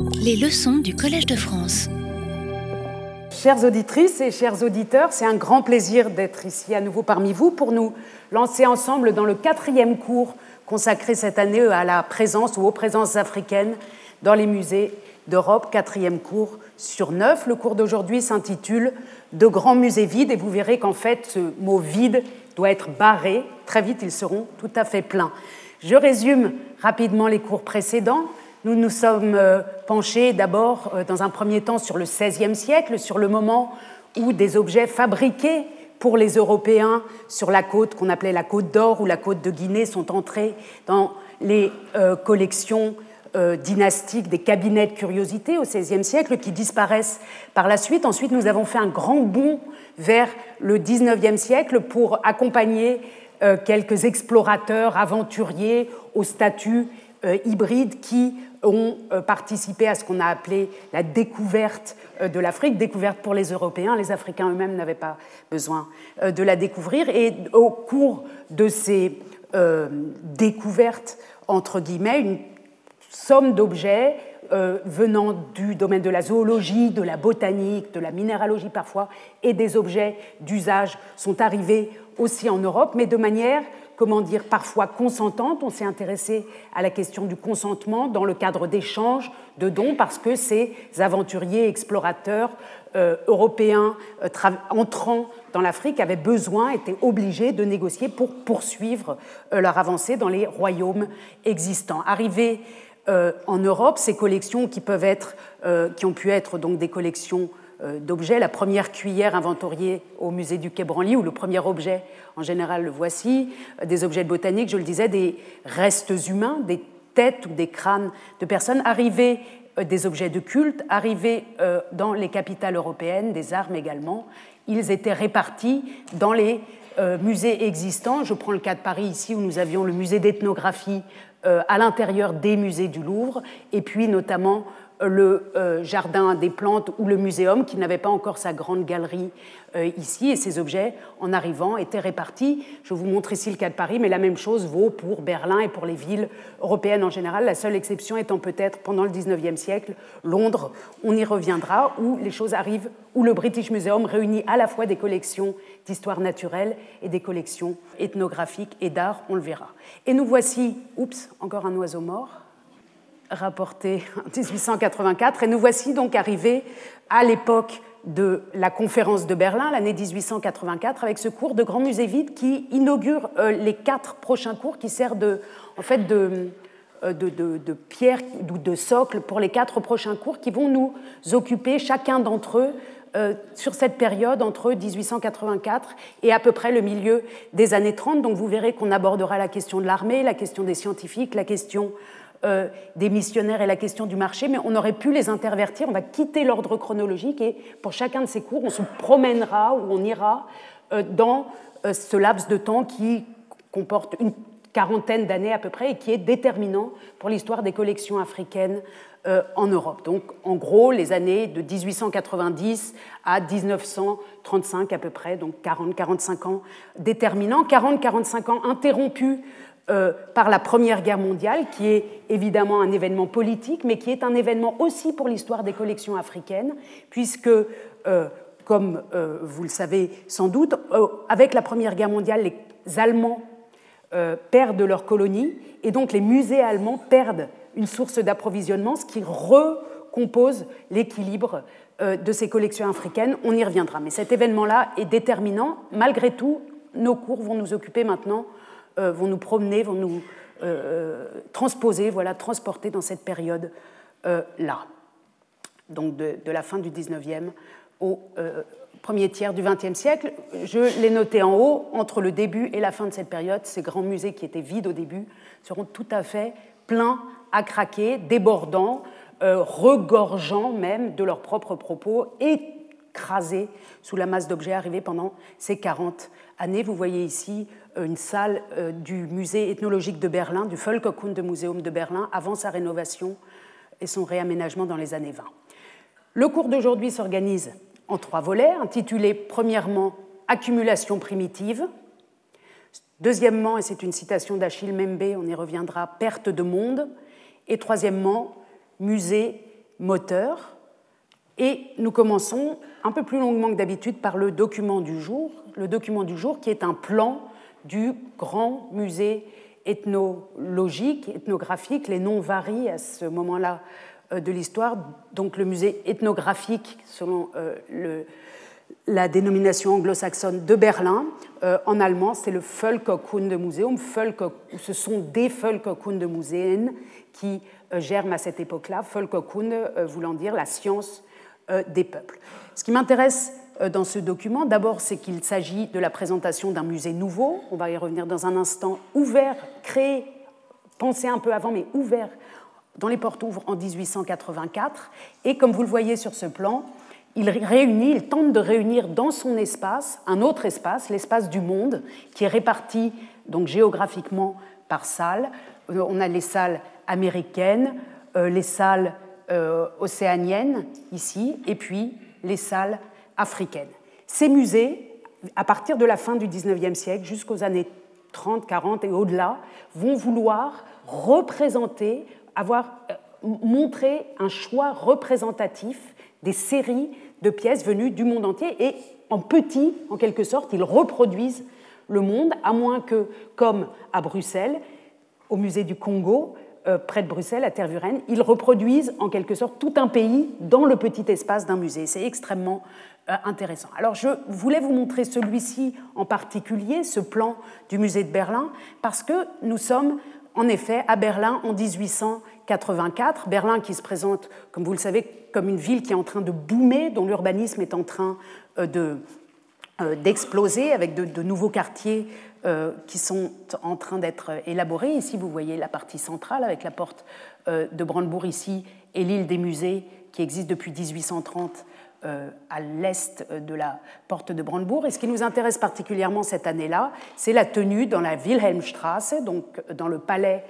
Les leçons du Collège de France. Chères auditrices et chers auditeurs, c'est un grand plaisir d'être ici à nouveau parmi vous pour nous lancer ensemble dans le quatrième cours consacré cette année à la présence ou aux présences africaines dans les musées d'Europe, quatrième cours sur neuf. Le cours d'aujourd'hui s'intitule De grands musées vides et vous verrez qu'en fait ce mot vide doit être barré. Très vite, ils seront tout à fait pleins. Je résume rapidement les cours précédents. Nous nous sommes euh, penchés d'abord, euh, dans un premier temps, sur le XVIe siècle, sur le moment où des objets fabriqués pour les Européens sur la côte qu'on appelait la côte d'Or ou la côte de Guinée sont entrés dans les euh, collections dynastiques des cabinets de curiosité au XVIe siècle qui disparaissent par la suite. Ensuite, nous avons fait un grand bond vers le XIXe siècle pour accompagner quelques explorateurs, aventuriers au statut hybride qui ont euh, participé à ce qu'on a appelé la découverte euh, de l'Afrique, découverte pour les Européens. Les Africains eux-mêmes n'avaient pas besoin euh, de la découvrir. Et au cours de ces découvertes, entre guillemets, une somme d'objets venant du domaine de la zoologie, de la botanique, de la minéralogie parfois, et des objets d'usage sont arrivés aussi en Europe, mais de manière comment dire, parfois consentante. On s'est intéressé à la question du consentement dans le cadre d'échanges de dons parce que ces aventuriers explorateurs euh, européens euh, entrant dans l'Afrique avaient besoin, étaient obligés de négocier pour poursuivre euh, leur avancée dans les royaumes existants. Arrivés en Europe, ces collections qui peuvent être, qui ont pu être donc des collections d'objets. La première cuillère inventoriée au musée du Quai Branly, ou le premier objet, en général le voici, euh, des objets de botanique, je le disais, des restes humains, des têtes ou des crânes de personnes arrivés euh, des objets de culte arrivés dans les capitales européennes, des armes également. Ils étaient répartis dans les musées existants. Je prends le cas de Paris ici où nous avions le musée d'ethnographie à l'intérieur des musées du Louvre et puis notamment le euh, jardin des plantes ou le muséum qui n'avait pas encore sa grande galerie euh, ici et ces objets en arrivant étaient répartis. Je vous montre ici le cas de Paris, mais la même chose vaut pour Berlin et pour les villes européennes en général. La seule exception étant peut-être pendant le 19e siècle Londres, on y reviendra, où les choses arrivent, où le British Museum réunit à la fois des collections d'histoire naturelle et des collections ethnographiques et d'art, on le verra. Et nous voici, oups, encore un oiseau mort rapporté en 1884. Et nous voici donc arrivés à l'époque de la conférence de Berlin, l'année 1884, avec ce cours de Grand Musée Vide qui inaugure euh, les quatre prochains cours, qui sert de, en fait de, euh, de, de, pierre ou de socle pour les quatre prochains cours qui vont nous occuper, chacun d'entre eux, euh, sur cette période entre 1884 et à peu près le milieu des années 30. Donc vous verrez qu'on abordera la question de l'armée, la question des scientifiques, la question euh, des missionnaires et la question du marché, mais on aurait pu les intervertir. On va quitter l'ordre chronologique et pour chacun de ces cours, on se promènera ou on ira euh, dans euh, ce laps de temps qui comporte une quarantaine d'années à peu près et qui est déterminant pour l'histoire des collections africaines en Europe. Donc en gros les années de 1890 à 1935 à peu près, donc 40-45 ans déterminants, 40-45 ans interrompus euh, par la Première Guerre mondiale, qui est évidemment un événement politique, mais qui est un événement aussi pour l'histoire des collections africaines, puisque, euh, comme euh, vous le savez sans doute, avec la Première Guerre mondiale, les Allemands perdent leurs colonies, et donc les musées allemands perdent une source d'approvisionnement, ce qui recompose l'équilibre de ces collections africaines. On y reviendra. Mais cet événement-là est déterminant. Malgré tout, nos cours vont nous occuper maintenant vont nous promener, vont nous euh, transposer, voilà, transporter dans cette période-là. Euh, Donc de, la fin du 19e au premier tiers du XXe siècle. Je l'ai noté en haut, entre le début et la fin de cette période, ces grands musées qui étaient vides au début seront tout à fait pleins à craquer, débordants, regorgeant même de leurs propres propos, écrasés sous la masse d'objets arrivés pendant ces 40 années. Vous voyez ici euh, une salle euh, du musée ethnologique de Berlin, du Museum de Berlin, avant sa rénovation et son réaménagement dans les années 20. Le cours d'aujourd'hui s'organise en trois volets, intitulés premièrement Accumulation primitive, deuxièmement, et c'est une citation d'Achille Membe, on y reviendra, Perte de monde, et troisièmement, Musée moteur. Et nous commençons un peu plus longuement que d'habitude par le document du jour, le document du jour qui est un plan du grand musée ethnologique, ethnographique. Les noms varient à ce moment-là euh, de l'histoire. Donc le musée ethnographique, selon euh, la dénomination anglo-saxonne de Berlin. Euh, en allemand, c'est le Völkerkunde Museum. ce sont des Völkerkunde Museen qui germent à cette époque-là. Völkerkunde voulant dire la science des peuples. Ce qui m'intéresse dans ce document, d'abord, c'est qu'il s'agit de la présentation d'un musée nouveau. On va y revenir dans un instant, ouvert, créé, pensé un peu avant, mais ouvert dont les portes ouvrent en 1884. Et comme vous le voyez sur ce plan, il réunit, il tente de réunir dans son espace un autre espace, l'espace du monde, qui est réparti donc géographiquement par salles. Euh, on a les salles américaines, euh, les salles euh, océaniennes ici, et puis les salles africaines. Ces musées, à partir de la fin du XIXe siècle jusqu'aux années 30, 40 et au-delà, vont vouloir représenter avoir euh, montré un choix représentatif des séries de pièces venues du monde entier et en petit, en quelque sorte, ils reproduisent le monde, à moins que, comme à Bruxelles, au musée du Congo, près de Bruxelles, à Tervuren, ils reproduisent en quelque sorte tout un pays dans le petit espace d'un musée. C'est extrêmement euh, intéressant. Alors je voulais vous montrer celui-ci en particulier, ce plan du musée de Berlin, parce que nous sommes en effet à Berlin en 1884. Berlin qui se présente, comme vous le savez, comme une ville qui est en train de boomer, dont l'urbanisme est en train euh, de, euh, d'exploser avec de, nouveaux quartiers euh, qui sont en train d'être élaborés. Ici, vous voyez la partie centrale avec la porte de Brandebourg ici et l'île des musées qui existe depuis 1830 euh, à l'est de la porte de Brandebourg. Et ce qui nous intéresse particulièrement cette année-là, c'est la tenue dans la Wilhelmstraße, donc dans le palais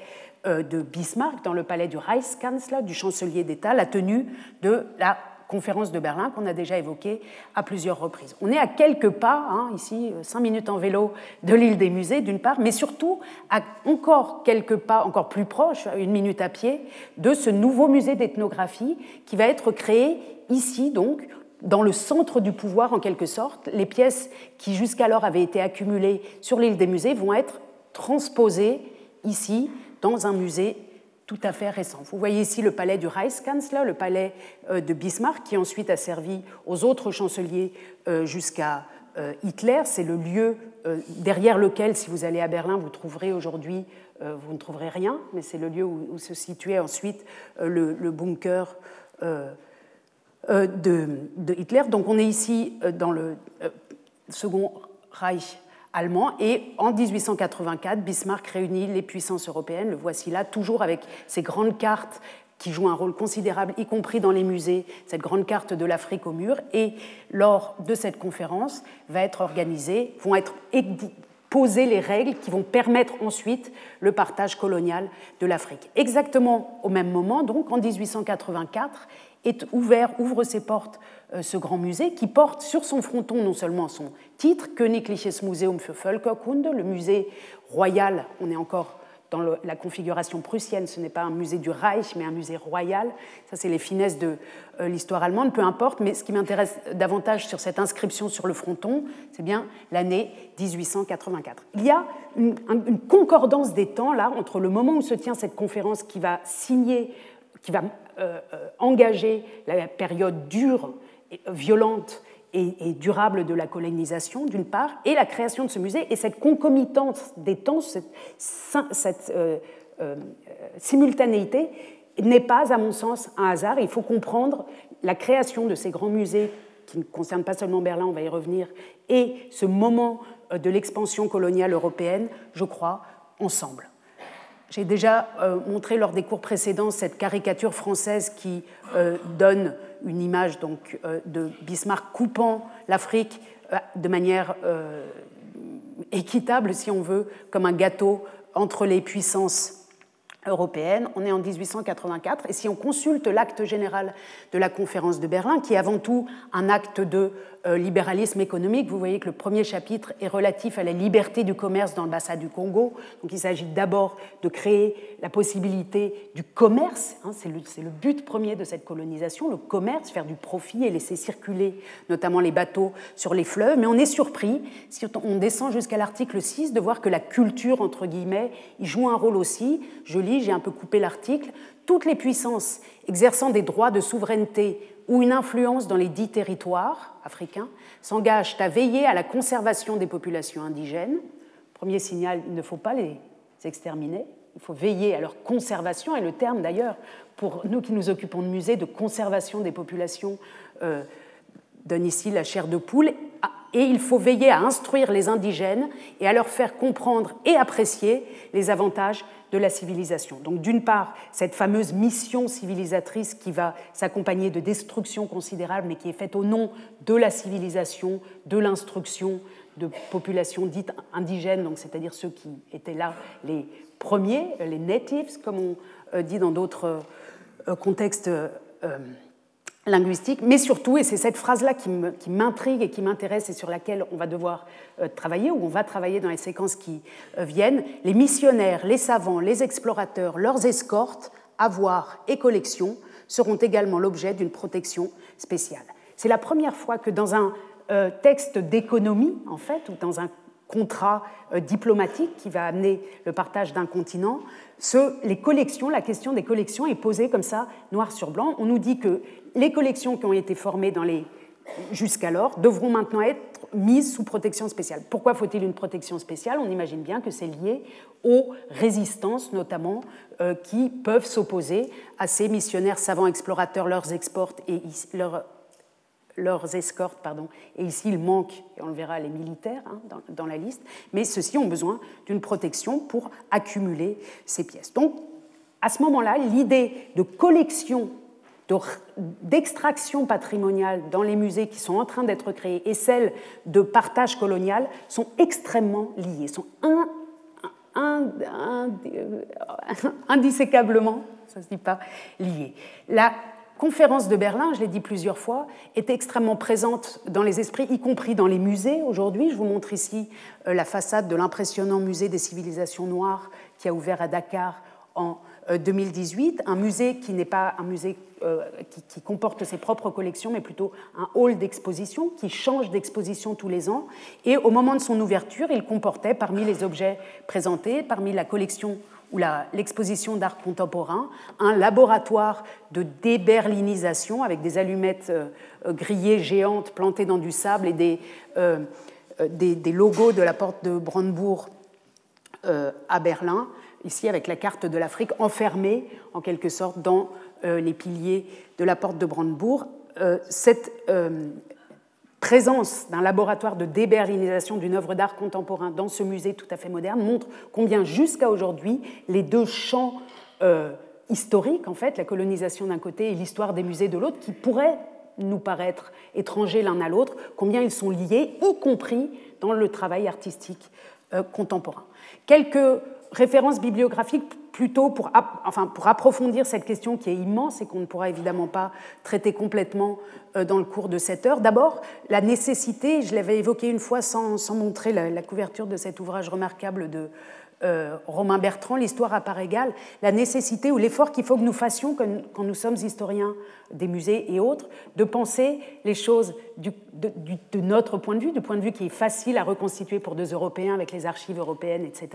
euh, de Bismarck, dans le palais du Reichskanzler, du chancelier d'État, la tenue de la conférence de Berlin qu'on a déjà évoquée à plusieurs reprises. On est à quelques pas, hein, ici, euh, cinq minutes en vélo de l'île des musées d'une part, mais surtout à encore quelques pas, encore plus proche, une minute à pied, de ce nouveau musée d'ethnographie qui va être créé ici, donc, dans le centre du pouvoir en quelque sorte. Les pièces qui jusqu'alors avaient été accumulées sur l'île des musées vont être transposées ici dans un musée tout à fait récent. Vous voyez ici le palais du Reichskanzler, le palais euh, de Bismarck, qui ensuite a servi aux autres chanceliers euh, jusqu'à euh, Hitler. C'est le lieu derrière lequel, si vous allez à Berlin, vous trouverez aujourd'hui, vous ne trouverez rien, mais c'est le lieu où, se situait ensuite le, bunker de, Hitler. Donc on est ici dans le Second Reich allemand et en 1884, Bismarck réunit les puissances européennes, le voici là, toujours avec ces grandes cartes qui jouent un rôle considérable, y compris dans les musées, cette grande carte de l'Afrique au mur. Et lors de cette conférence, va être organisée, vont être posées les règles qui vont permettre ensuite le partage colonial de l'Afrique. Exactement au même moment, donc en 1884, est ouvert, ouvre ses portes euh, ce grand musée qui porte sur son fronton non seulement son titre, Königliches Museum für Völkerkunde, le musée royal, on est encore dans la configuration prussienne, ce n'est pas un musée du Reich, mais un musée royal. Ça, c'est les finesses de euh, l'histoire allemande, peu importe. Mais ce qui m'intéresse davantage sur cette inscription sur le fronton, c'est bien l'année 1884. Il y a une, une, concordance des temps, là, entre le moment où se tient cette conférence qui va signer, qui va euh, euh, engager la période dure, violente et, durable de la colonisation, d'une part, et la création de ce musée, et cette concomitance des temps, cette, euh, simultanéité n'est pas, à mon sens, un hasard. Il faut comprendre la création de ces grands musées qui ne concernent pas seulement Berlin, on va y revenir, et ce moment de l'expansion coloniale européenne, je crois, ensemble. J'ai déjà euh, montré lors des cours précédents cette caricature française qui euh, donne une image euh, de Bismarck coupant l'Afrique de manière équitable, si on veut, comme un gâteau entre les puissances européennes. On est en 1884 et si on consulte l'acte général de la conférence de Berlin, qui est avant tout un acte de libéralisme économique. Vous voyez que le premier chapitre est relatif à la liberté du commerce dans le bassin du Congo. Donc il s'agit d'abord de créer la possibilité du commerce. Hein, c'est le, le, but premier de cette colonisation, le commerce, faire du profit et laisser circuler notamment les bateaux sur les fleuves. Mais on est surpris, si on descend jusqu'à l'article 6, de voir que la culture, entre guillemets, y joue un rôle aussi. Je lis, j'ai un peu coupé l'article. Toutes les puissances exerçant des droits de souveraineté ou une influence dans les dix territoires africains s'engagent à veiller à la conservation des populations indigènes. Premier signal, il ne faut pas les exterminer, il faut veiller à leur conservation, et le terme d'ailleurs, pour nous qui nous occupons de musées, de conservation des populations, euh, donne ici la chair de poule, et il faut veiller à instruire les indigènes et à leur faire comprendre et apprécier les avantages de la civilisation. Donc d'une part, cette fameuse mission civilisatrice qui va s'accompagner de destruction considérable, mais qui est faite au nom de la civilisation, de l'instruction de populations dites indigènes, c'est-à-dire ceux qui étaient là les premiers, les natives, comme on euh, dit dans d'autres euh, contextes euh, linguistique, mais surtout, et c'est cette phrase-là qui m'intrigue et qui m'intéresse et sur laquelle on va devoir euh, travailler, ou on va travailler dans les séquences qui euh, viennent, les missionnaires, les savants, les explorateurs, leurs escortes, avoirs et collections seront également l'objet d'une protection spéciale. C'est la première fois que dans un euh, texte d'économie, en fait, ou dans un contrat diplomatique qui va amener le partage d'un continent, les collections, la question des collections est posée comme ça, noir sur blanc. On nous dit que les collections qui ont été formées jusqu'alors devront maintenant être mises sous protection spéciale. Pourquoi faut-il une protection spéciale? On imagine bien que c'est lié aux résistances, notamment, euh, qui peuvent s'opposer à ces missionnaires savants explorateurs, leurs exportent et leurs escortes, pardon. Et ici, il manque, et on le verra, les militaires hein, dans, la liste, mais ceux-ci ont besoin d'une protection pour accumuler ces pièces. Donc, à ce moment-là, l'idée de collection d'extraction patrimoniale dans les musées qui sont en train d'être créés et celles de partage colonial sont extrêmement liées, sont indisséquablement, ça se dit pas, liées. La conférence de Berlin, je l'ai dit plusieurs fois, est extrêmement présente dans les esprits, y compris dans les musées aujourd'hui. Je vous montre ici euh, la façade de l'impressionnant musée des civilisations noires qui a ouvert à Dakar en 2018, euh, un musée qui n'est pas un musée euh, qui, comporte ses propres collections, mais plutôt un hall d'exposition qui change d'exposition tous les ans. Et au moment de son ouverture, il comportait parmi les objets présentés, parmi la collection ou l'exposition d'art contemporain, un laboratoire de déberlinisation avec des allumettes euh, grillées géantes plantées dans du sable et des, des, des logos de la porte de Brandebourg à Berlin ici avec la carte de l'Afrique enfermée en quelque sorte dans euh, les piliers de la porte de Brandebourg. Euh, euh, présence d'un laboratoire de déberlinisation d'une œuvre d'art contemporain dans ce musée tout à fait moderne montre combien jusqu'à aujourd'hui les deux champs historiques, en fait, la colonisation d'un côté et l'histoire des musées de l'autre, qui pourraient nous paraître étrangers l'un à l'autre, combien ils sont liés, y compris dans le travail artistique contemporain. Quelques référence bibliographique plutôt pour, enfin, pour approfondir cette question qui est immense et qu'on ne pourra évidemment pas traiter complètement euh, dans le cours de cette heure. D'abord, la nécessité, je l'avais évoqué une fois sans, sans montrer la, couverture de cet ouvrage remarquable de euh, Romain Bertrand, L'histoire à part égale, la nécessité ou l'effort qu'il faut que nous fassions quand, nous sommes historiens des musées et autres, de penser les choses de, de, notre point de vue, du point de vue qui est facile à reconstituer pour deux Européens avec les archives européennes, etc.,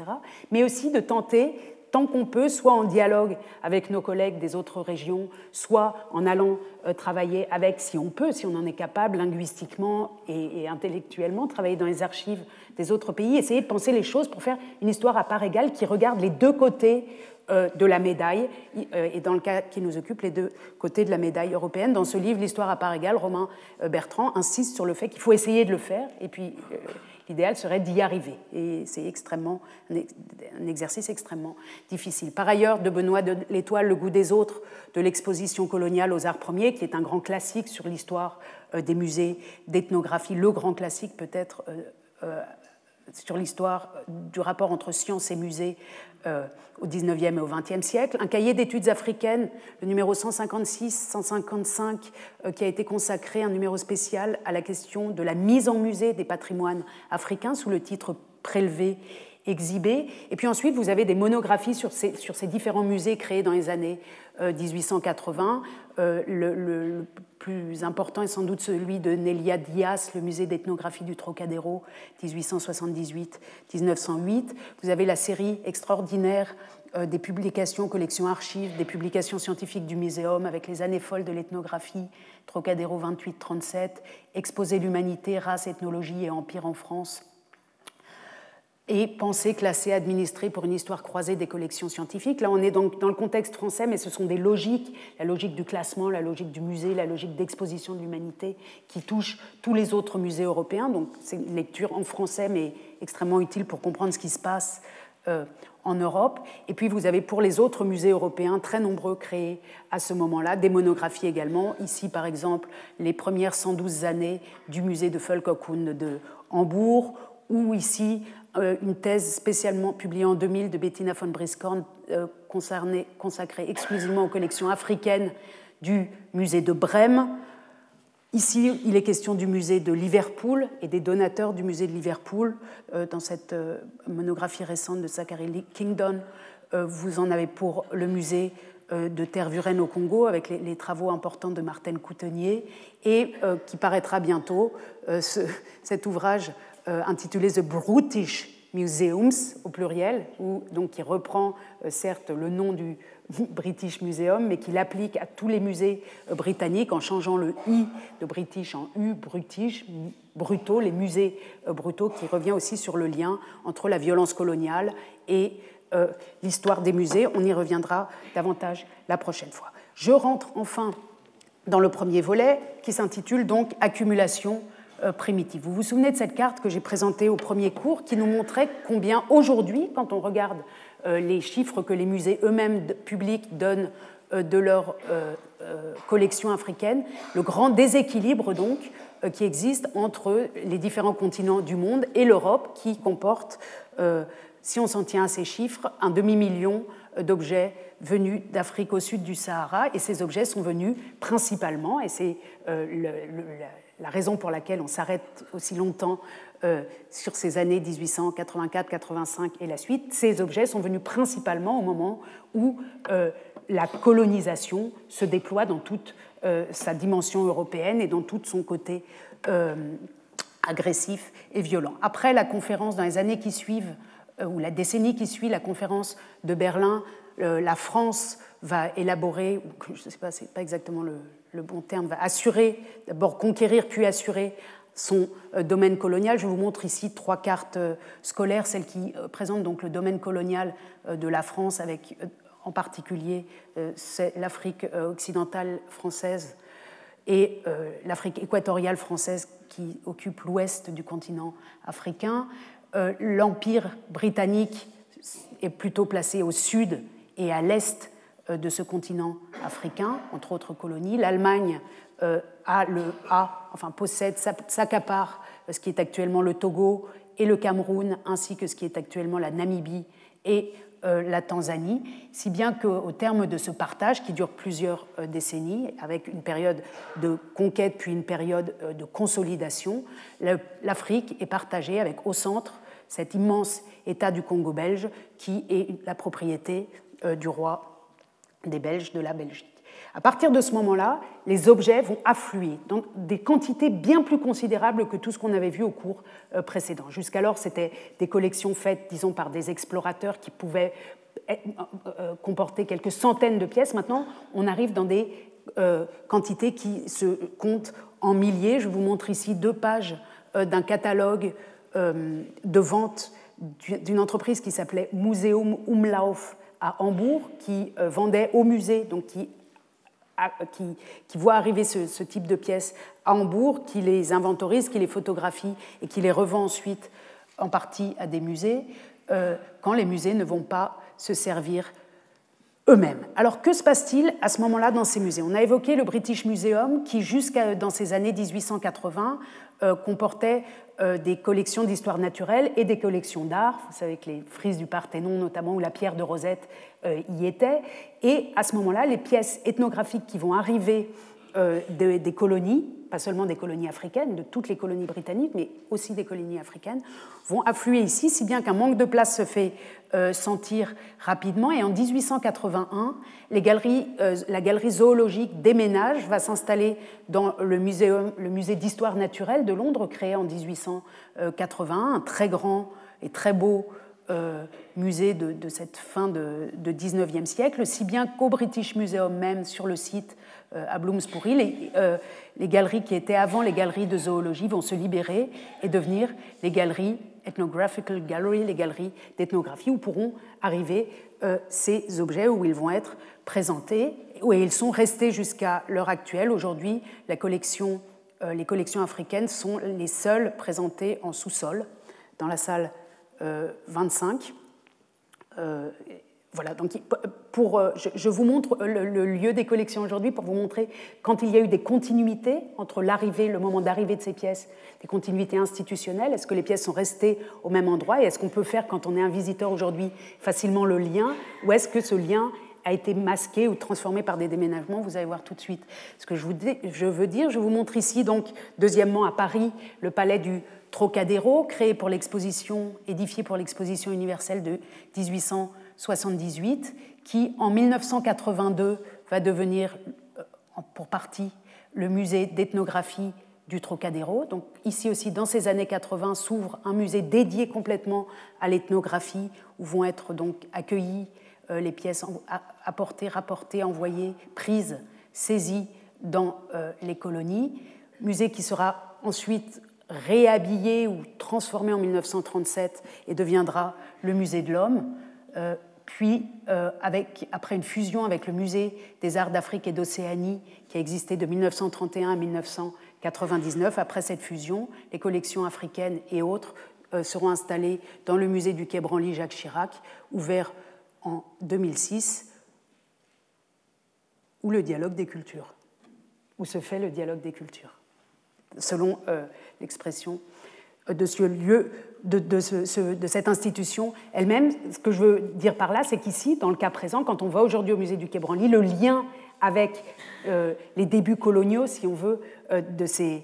mais aussi de tenter tant qu'on peut, soit en dialogue avec nos collègues des autres régions, soit en allant euh, travailler avec, si on peut, si on en est capable, linguistiquement et, intellectuellement, travailler dans les archives des autres pays, essayer de penser les choses pour faire une histoire à part égale qui regarde les deux côtés euh, de la médaille, euh, et dans le cas qui nous occupe, les deux côtés de la médaille européenne. Dans ce livre, L'histoire à part égale, Romain Bertrand insiste sur le fait qu'il faut essayer de le faire, et puis l'idéal serait d'y arriver. Et c'est extrêmement, un exercice extrêmement difficile. Par ailleurs, de Benoît de l'Étoile, Le goût des autres, de l'exposition coloniale aux arts premiers, qui est un grand classique sur l'histoire euh, des musées d'ethnographie, le grand classique peut-être euh, euh, sur l'histoire du rapport entre science et musée au 19e et au 20e siècle, un cahier d'études africaines, le numéro 156-155, qui a été consacré, un numéro spécial à la question de la mise en musée des patrimoines africains sous le titre Prélevé exhibés. Et puis ensuite, vous avez des monographies sur ces différents musées créés dans les années 1880. Euh, euh, le, plus important est sans doute celui de Nelia Diaz, le musée d'ethnographie du Trocadéro, 1878-1908. Vous avez la série extraordinaire euh, des publications, collections archives, des publications scientifiques du muséum avec les années folles de l'ethnographie, Trocadéro 28-37, Exposer l'humanité, race, ethnologie et empire en France, et penser, classer, administrer pour une histoire croisée des collections scientifiques. Là, on est donc dans le contexte français, mais ce sont des logiques, la logique du classement, la logique du musée, la logique d'exposition de l'humanité, qui touchent tous les autres musées européens. Donc, c'est une lecture en français, mais extrêmement utile pour comprendre ce qui se passe euh, en Europe. Et puis, vous avez pour les autres musées européens, très nombreux créés à ce moment-là, des monographies également. Ici, par exemple, les premières 112 années du musée de Völkerkunde de Hambourg, ou ici une thèse spécialement publiée en 2000 de Bettina von Briskorn euh, consacrée exclusivement aux collections africaines du musée de Brême. Ici, il est question du musée de Liverpool et des donateurs du musée de Liverpool. Euh, dans cette monographie récente de Zachary Kingdon, vous en avez pour le musée de Tervuren au Congo, avec les, travaux importants de Martin Coutenier, et qui paraîtra bientôt, cet ouvrage euh, intitulé The British Museums au pluriel, donc qui reprend euh, certes le nom du British Museum, mais qui l'applique à tous les musées euh, britanniques en changeant le I de British en U, British, brutaux, les musées brutaux, qui revient aussi sur le lien entre la violence coloniale et l'histoire des musées. On y reviendra davantage la prochaine fois. Je rentre enfin dans le premier volet qui s'intitule donc Accumulation euh, primitive. Vous vous souvenez de cette carte que j'ai présentée au premier cours qui nous montrait combien aujourd'hui, quand on regarde euh, les chiffres que les musées eux-mêmes publics donnent euh, de leur collection africaine, le grand déséquilibre donc qui existe entre les différents continents du monde et l'Europe qui comporte, si on s'en tient à ces chiffres, un demi-million d'objets venus d'Afrique au sud du Sahara et ces objets sont venus principalement, et c'est la raison pour laquelle on s'arrête aussi longtemps euh, sur ces années 1884, 85 et la suite, ces objets sont venus principalement au moment où euh, la colonisation se déploie dans toute euh, sa dimension européenne et dans tout son côté agressif et violent. Après la conférence dans les années qui suivent, ou la décennie qui suit la conférence de Berlin, la France va élaborer, je ne sais pas, c'est pas exactement le, le bon terme, va assurer, d'abord conquérir puis assurer son euh, domaine colonial. Je vous montre ici trois cartes euh, scolaires, celle qui euh, présente donc le domaine colonial de la France, avec en particulier l'Afrique occidentale française et l'Afrique équatoriale française qui occupe l'ouest du continent africain. L'Empire britannique est plutôt placé au sud et à l'est de ce continent africain, entre autres colonies. L'Allemagne euh, a le a, enfin possède, s'accapare euh, ce qui est actuellement le Togo et le Cameroun, ainsi que ce qui est actuellement la Namibie et la Tanzanie, si bien qu'au terme de ce partage, qui dure plusieurs décennies, avec une période de conquête puis une période de consolidation, l'Afrique est partagée avec au centre cet immense État du Congo belge qui est la propriété du roi des Belges de la Belgique. À partir de ce moment-là, les objets vont affluer dans des quantités bien plus considérables que tout ce qu'on avait vu au cours euh, précédent. Jusqu'alors, c'était des collections faites, disons, par des explorateurs qui pouvaient euh, euh, comporter quelques centaines de pièces. Maintenant, on arrive dans des quantités qui se comptent en milliers. Je vous montre ici deux pages d'un catalogue de vente d'une entreprise qui s'appelait Museum Umlauf à Hambourg qui euh, vendait au musée, donc qui, qui, voit arriver ce, type de pièces à Hambourg, qui les inventorise, qui les photographie et qui les revend ensuite en partie à des musées, euh, quand les musées ne vont pas se servir eux-mêmes. Alors que se passe-t-il à ce moment-là dans ces musées? On a évoqué le British Museum qui, jusqu'à dans ces années 1880, euh, comportait des collections d'histoire naturelle et des collections d'art. Vous savez que les frises du Parthénon, notamment, ou la pierre de Rosette y étaient. Et à ce moment-là, les pièces ethnographiques qui vont arriver des colonies pas seulement des colonies africaines, de toutes les colonies britanniques, mais aussi des colonies africaines, vont affluer ici, si bien qu'un manque de place se fait euh, sentir rapidement. Et en 1881, les galeries, euh, la galerie zoologique déménage, va s'installer dans le, musée d'histoire naturelle de Londres, créé en 1881, un très grand et très beau euh, musée de, cette fin de, de 19e siècle, si bien qu'au British Museum même, sur le site à Bloomsbury, les, euh, les, galeries qui étaient avant les galeries de zoologie vont se libérer et devenir les galeries ethnographical gallery, les galeries d'ethnographie, où pourront arriver ces objets, où ils vont être présentés, où ils sont restés jusqu'à l'heure actuelle. Aujourd'hui, les collections africaines sont les seules présentées en sous-sol dans la salle 25. Euh, euh, voilà, donc pour, euh, je, vous montre le, lieu des collections aujourd'hui pour vous montrer quand il y a eu des continuités entre l'arrivée, le moment d'arrivée de ces pièces, des continuités institutionnelles. Est-ce que les pièces sont restées au même endroit et est-ce qu'on peut faire quand on est un visiteur aujourd'hui facilement le lien ou est-ce que ce lien a été masqué ou transformé par des déménagements? Vous allez voir tout de suite ce que je, je veux dire. Je vous montre ici, donc, deuxièmement, à Paris, le palais du Trocadéro, créé pour l'exposition, édifié pour l'exposition universelle de 1878, qui en 1982 va devenir euh, pour partie le musée d'ethnographie du Trocadéro. Donc ici aussi, dans ces années 80, s'ouvre un musée dédié complètement à l'ethnographie, où vont être donc accueillies euh, les pièces apportées, rapportées, envoyées, prises, saisies dans euh, les colonies. Musée qui sera ensuite réhabillé ou transformé en 1937 et deviendra le musée de l'homme, puis euh, après une fusion avec le musée des arts d'Afrique et d'Océanie qui a existé de 1931 à 1999. Après cette fusion, les collections africaines et autres euh, seront installées dans le musée du Quai Branly Jacques Chirac, ouvert en 2006, où le dialogue des cultures, où se fait le dialogue des cultures selon euh, l'expression de ce lieu, de, cette institution elle-même. Ce que je veux dire par là, c'est qu'ici, dans le cas présent, quand on va aujourd'hui au musée du Quai Branly, le lien avec euh, les débuts coloniaux, si on veut, euh, de ces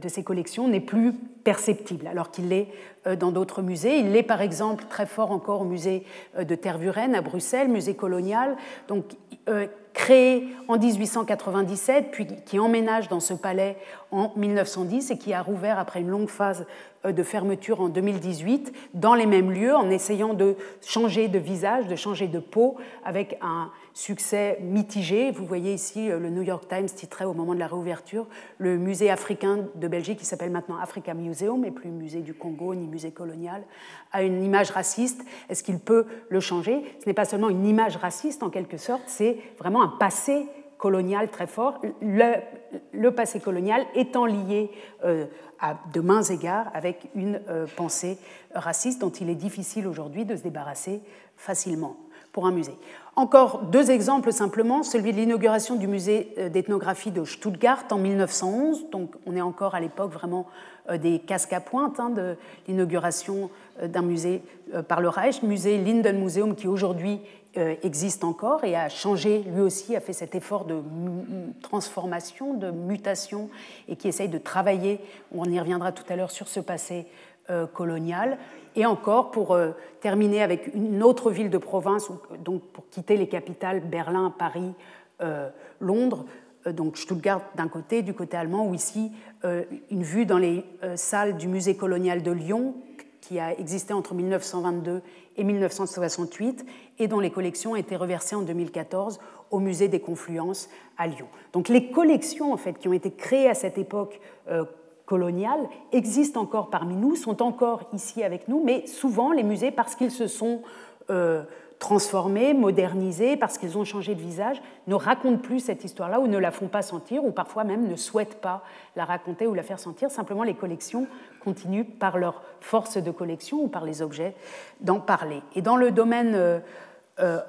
de ces collections n'est plus perceptible, alors qu'il l'est dans d'autres musées. Il l'est par exemple très fort encore au musée de Tervuren à Bruxelles, musée colonial. Donc créé en 1897, puis qui emménage dans ce palais en 1910 et qui a rouvert après une longue phase euh, de fermeture en 2018, dans les mêmes lieux, en essayant de changer de visage, de changer de peau, avec un succès mitigé. Vous voyez ici euh, le New York Times titrait au moment de la réouverture le musée africain de Belgique, qui s'appelle maintenant Africa Museum, et plus musée du Congo ni musée colonial, a une image raciste. Est-ce qu'il peut le changer? Ce n'est pas seulement une image raciste en quelque sorte, c'est vraiment un passé colonial très fort, le, passé colonial étant lié euh, à de mains égards avec une euh, pensée raciste dont il est difficile aujourd'hui de se débarrasser facilement pour un musée. Encore deux exemples simplement, celui de l'inauguration du musée euh, d'ethnographie de Stuttgart en 1911, donc on est encore à l'époque vraiment des casques à pointe hein, de l'inauguration euh, d'un musée par le Reich, musée Linden Museum qui aujourd'hui existe encore et a changé, lui aussi a fait cet effort de transformation, de mutation et qui essaye de travailler, on y reviendra tout à l'heure sur ce passé colonial, et encore, pour euh, terminer avec une autre ville de province, donc pour quitter les capitales, Berlin, Paris, euh, Londres, euh, donc Stuttgart d'un côté, du côté allemand, ou ici une vue dans les salles du musée colonial de Lyon, qui a existé entre 1922 et 1968, et dont les collections ont été reversées en 2014 au musée des Confluences à Lyon. Donc les collections en fait, qui ont été créées à cette époque coloniales existent encore parmi nous, sont encore ici avec nous, mais souvent les musées, parce qu'ils se sont euh, transformés, modernisés, parce qu'ils ont changé de visage, ne racontent plus cette histoire-là ou ne la font pas sentir, ou parfois même ne souhaitent pas la raconter ou la faire sentir. Simplement, les collections continuent par leur force de collection ou par les objets d'en parler. Et dans le domaine euh, euh,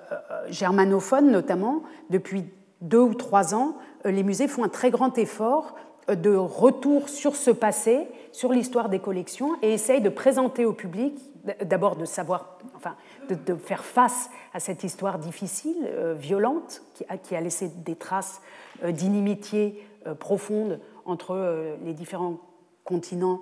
germanophone notamment, depuis deux ou trois ans, les musées font un très grand effort de retour sur ce passé, sur l'histoire des collections, et essayent de présenter au public, d'abord de savoir, enfin, de, faire face à cette histoire difficile, euh, violente, qui a, qui a, laissé des traces euh, d'inimitié euh, profonde entre les différents continents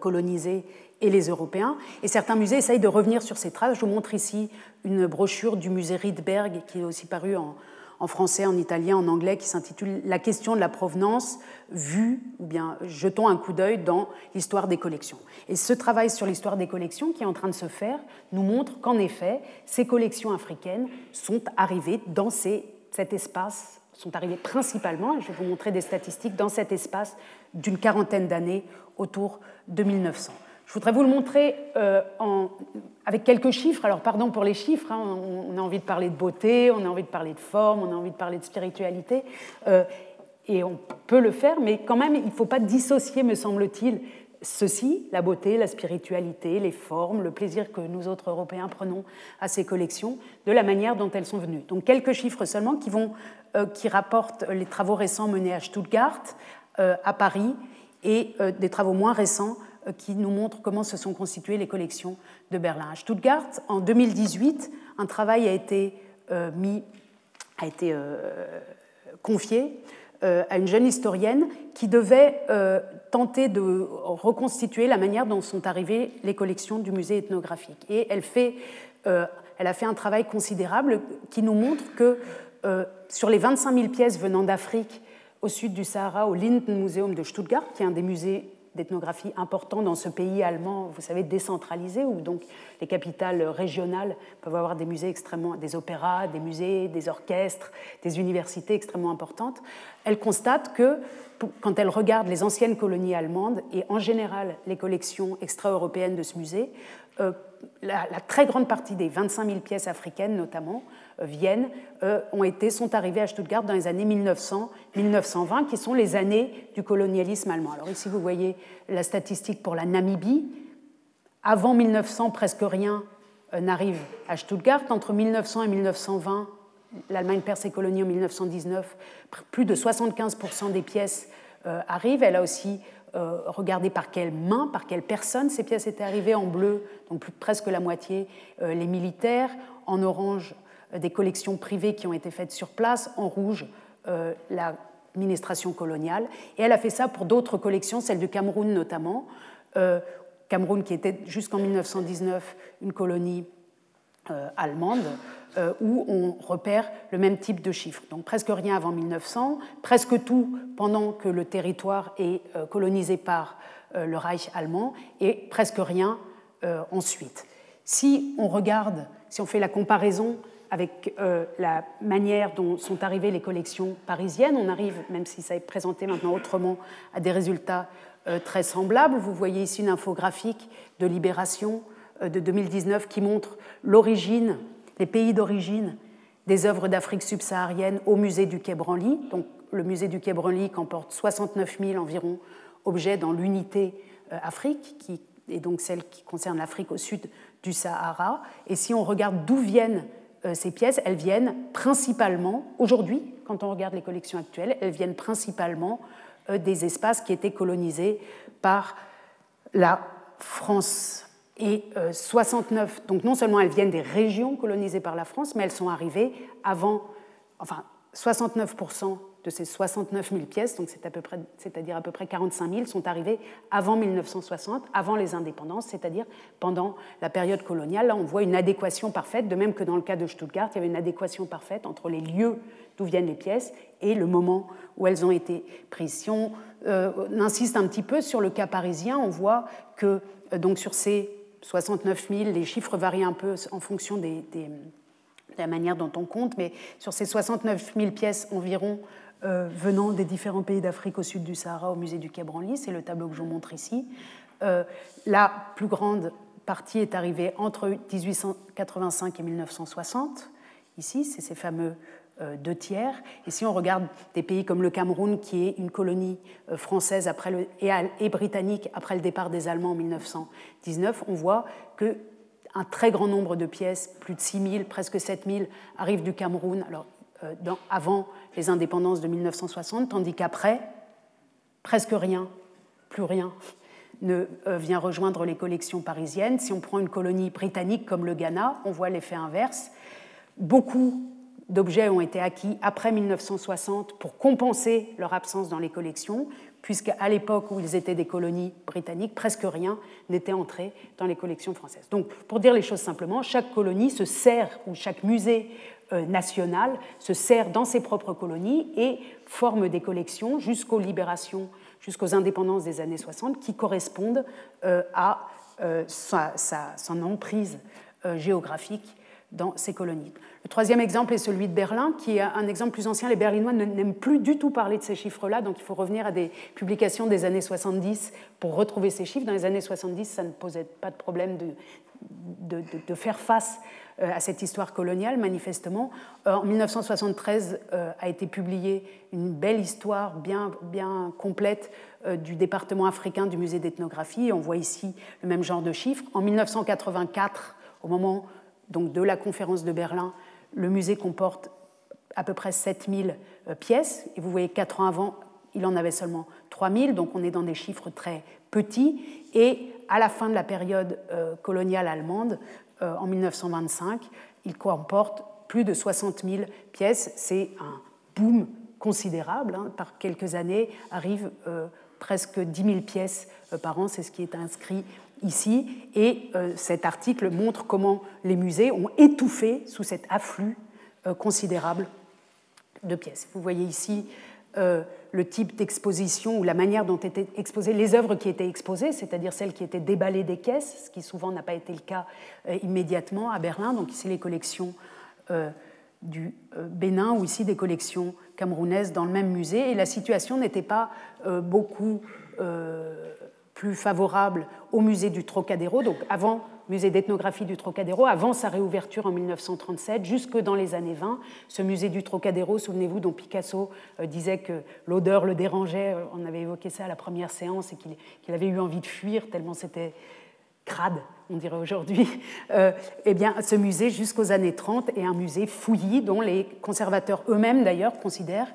colonisés et les Européens. Et certains musées essayent de revenir sur ces traces. Je vous montre ici une brochure du musée Rydberg qui est aussi parue en, en français, en italien, en anglais, qui s'intitule La question de la provenance vue, ou bien jetons un coup d'œil dans l'histoire des collections. Et ce travail sur l'histoire des collections qui est en train de se faire nous montre qu'en effet, ces collections africaines sont arrivées dans cet espace, sont arrivées principalement, et je vais vous montrer des statistiques, dans cet espace d'une quarantaine d'années autour de 1900. Je voudrais vous le montrer euh, avec quelques chiffres. Alors, pardon pour les chiffres, hein, on, a envie de parler de beauté, on a envie de parler de forme, on a envie de parler de spiritualité, euh, et on peut le faire, mais quand même, il ne faut pas dissocier, me semble-t-il, ceci, la beauté, la spiritualité, les formes, le plaisir que nous autres Européens prenons à ces collections, de la manière dont elles sont venues. Donc, quelques chiffres seulement qui, vont, euh, qui rapportent les travaux récents menés à Stuttgart, à Paris, et des travaux moins récents qui nous montre comment se sont constituées les collections de Berlin. À Stuttgart, en 2018, un travail a été, euh, mis, a été euh, confié à une jeune historienne qui devait tenter de reconstituer la manière dont sont arrivées les collections du musée ethnographique. Et elle, fait, elle a fait un travail considérable qui nous montre que sur les 25 000 pièces venant d'Afrique au sud du Sahara, au Linden Museum de Stuttgart, qui est un des musées d'ethnographie important dans ce pays allemand, vous savez, décentralisé, où donc les capitales régionales peuvent avoir des musées extrêmement, des opéras, des musées, des orchestres, des universités extrêmement importantes. Elle constate que quand elle regarde les anciennes colonies allemandes et en général les collections extra-européennes de ce musée, euh, la, très grande partie des 25 000 pièces africaines notamment euh, viennent, euh, ont été, sont arrivées à Stuttgart dans les années 1900-1920, qui sont les années du colonialisme allemand. Alors ici, vous voyez la statistique pour la Namibie. Avant 1900, presque rien n'arrive à Stuttgart. Entre 1900 et 1920, l'Allemagne perd ses colonies en 1919, plus de 75% des pièces arrivent. Elle a aussi euh, regarder par quelle main, par quelle personne ces pièces étaient arrivées en bleu, donc presque la moitié euh, les militaires, en orange euh, des collections privées qui ont été faites sur place, en rouge l'administration coloniale. Et elle a fait ça pour d'autres collections, celle du Cameroun notamment. Cameroun qui était jusqu'en 1919 une colonie allemande. Euh, où on repère le même type de chiffres. Donc presque rien avant 1900, presque tout pendant que le territoire est euh, colonisé par euh, le Reich allemand, et presque rien ensuite. Si on regarde, si on fait la comparaison avec la manière dont sont arrivées les collections parisiennes, on arrive, même si ça est présenté maintenant autrement, à des résultats très semblables. Vous voyez ici une infographique de Libération de 2019 qui montre l'origine les pays d'origine des œuvres d'Afrique subsaharienne au musée du Quai Branly. Donc, le musée du Quai Branly comporte 69 000 environ objets dans l'unité euh, Afrique, qui est donc celle qui concerne l'Afrique au sud du Sahara. Et si on regarde d'où viennent euh, ces pièces, elles viennent principalement, aujourd'hui, quand on regarde les collections actuelles, elles viennent principalement euh, des espaces qui étaient colonisés par la France et 69, euh, donc non seulement elles viennent des régions colonisées par la France, mais elles sont arrivées avant, enfin 69% de ces 69 000 pièces, donc c'est à peu près, c'est-à-dire à peu près 45 000, sont arrivées avant 1960, avant les indépendances, c'est-à-dire pendant la période coloniale. Là, on voit une adéquation parfaite, de même que dans le cas de Stuttgart, il y avait une adéquation parfaite entre les lieux d'où viennent les pièces et le moment où elles ont été prises. Si on euh, insiste un petit peu sur le cas parisien, on voit que euh, donc sur ces 69 000, les chiffres varient un peu en fonction de la manière dont on compte, mais sur ces 69 000 pièces environ euh, venant des différents pays d'Afrique au sud du Sahara au musée du Quai Branly, c'est le tableau que je vous montre ici, euh, la plus grande partie est arrivée entre 1885 et 1960. Ici, c'est ces fameux deux tiers. Et si on regarde des pays comme le Cameroun, qui est une colonie euh, française après et, britannique après le départ des Allemands en 1919, on voit que un très grand nombre de pièces, plus de 6 000, presque 7 000, arrivent du Cameroun. Alors, euh, avant les indépendances de 1960, tandis qu'après, presque rien, plus rien, ne euh, vient rejoindre les collections parisiennes. Si on prend une colonie britannique comme le Ghana, on voit l'effet inverse. Beaucoup d'objets ont été acquis après 1960 pour compenser leur absence dans les collections, puisqu'à l'époque où ils étaient des colonies britanniques, presque rien n'était entré dans les collections françaises. Donc, pour dire les choses simplement, chaque colonie se sert, ou chaque musée euh, national se sert dans ses propres colonies et forme des collections jusqu'aux libérations, jusqu'aux indépendances des années 60, qui correspondent euh, à euh, sa, son emprise géographique dans ces colonies. Le troisième exemple est celui de Berlin, qui est un exemple plus ancien. Les Berlinois n'aiment plus du tout parler de ces chiffres-là, donc il faut revenir à des publications des années 70 pour retrouver ces chiffres. Dans les années 70, ça ne posait pas de problème de, de, faire face euh, à cette histoire coloniale, manifestement. Euh, en 1973 euh, a été publiée une belle histoire bien, bien complète du département africain du musée d'ethnographie. On voit ici le même genre de chiffres. En 1984, au moment donc, de la conférence de Berlin, le musée comporte à peu près 7000 euh, pièces, et vous voyez quatre ans avant, il en avait seulement 3000, donc on est dans des chiffres très petits. Et à la fin de la période euh, coloniale allemande, euh, en 1925, il comporte plus de 60 000 pièces. C'est un boom considérable. Hein. Par quelques années, arrivent presque 10 000 pièces par an, c'est ce qui est inscrit ici, et euh, cet article montre comment les musées ont étouffé sous cet afflux euh, considérable de pièces. Vous voyez ici euh, le type d'exposition ou la manière dont étaient exposées les œuvres qui étaient exposées, c'est-à-dire celles qui étaient déballées des caisses, ce qui souvent n'a pas été le cas immédiatement à Berlin. Donc ici les collections du Bénin ou ici des collections camerounaises dans le même musée. Et la situation n'était pas beaucoup plus favorable au musée du Trocadéro, donc avant musée d'ethnographie du Trocadéro, avant sa réouverture en 1937, jusque dans les années 20. Ce musée du Trocadéro, souvenez-vous, dont Picasso euh, disait que l'odeur le dérangeait, euh, on avait évoqué ça à la première séance, et qu'il avait eu envie de fuir tellement c'était crade, on dirait aujourd'hui, euh, eh bien, ce musée, jusqu'aux années 30, est un musée fouillis dont les conservateurs eux-mêmes, d'ailleurs, considèrent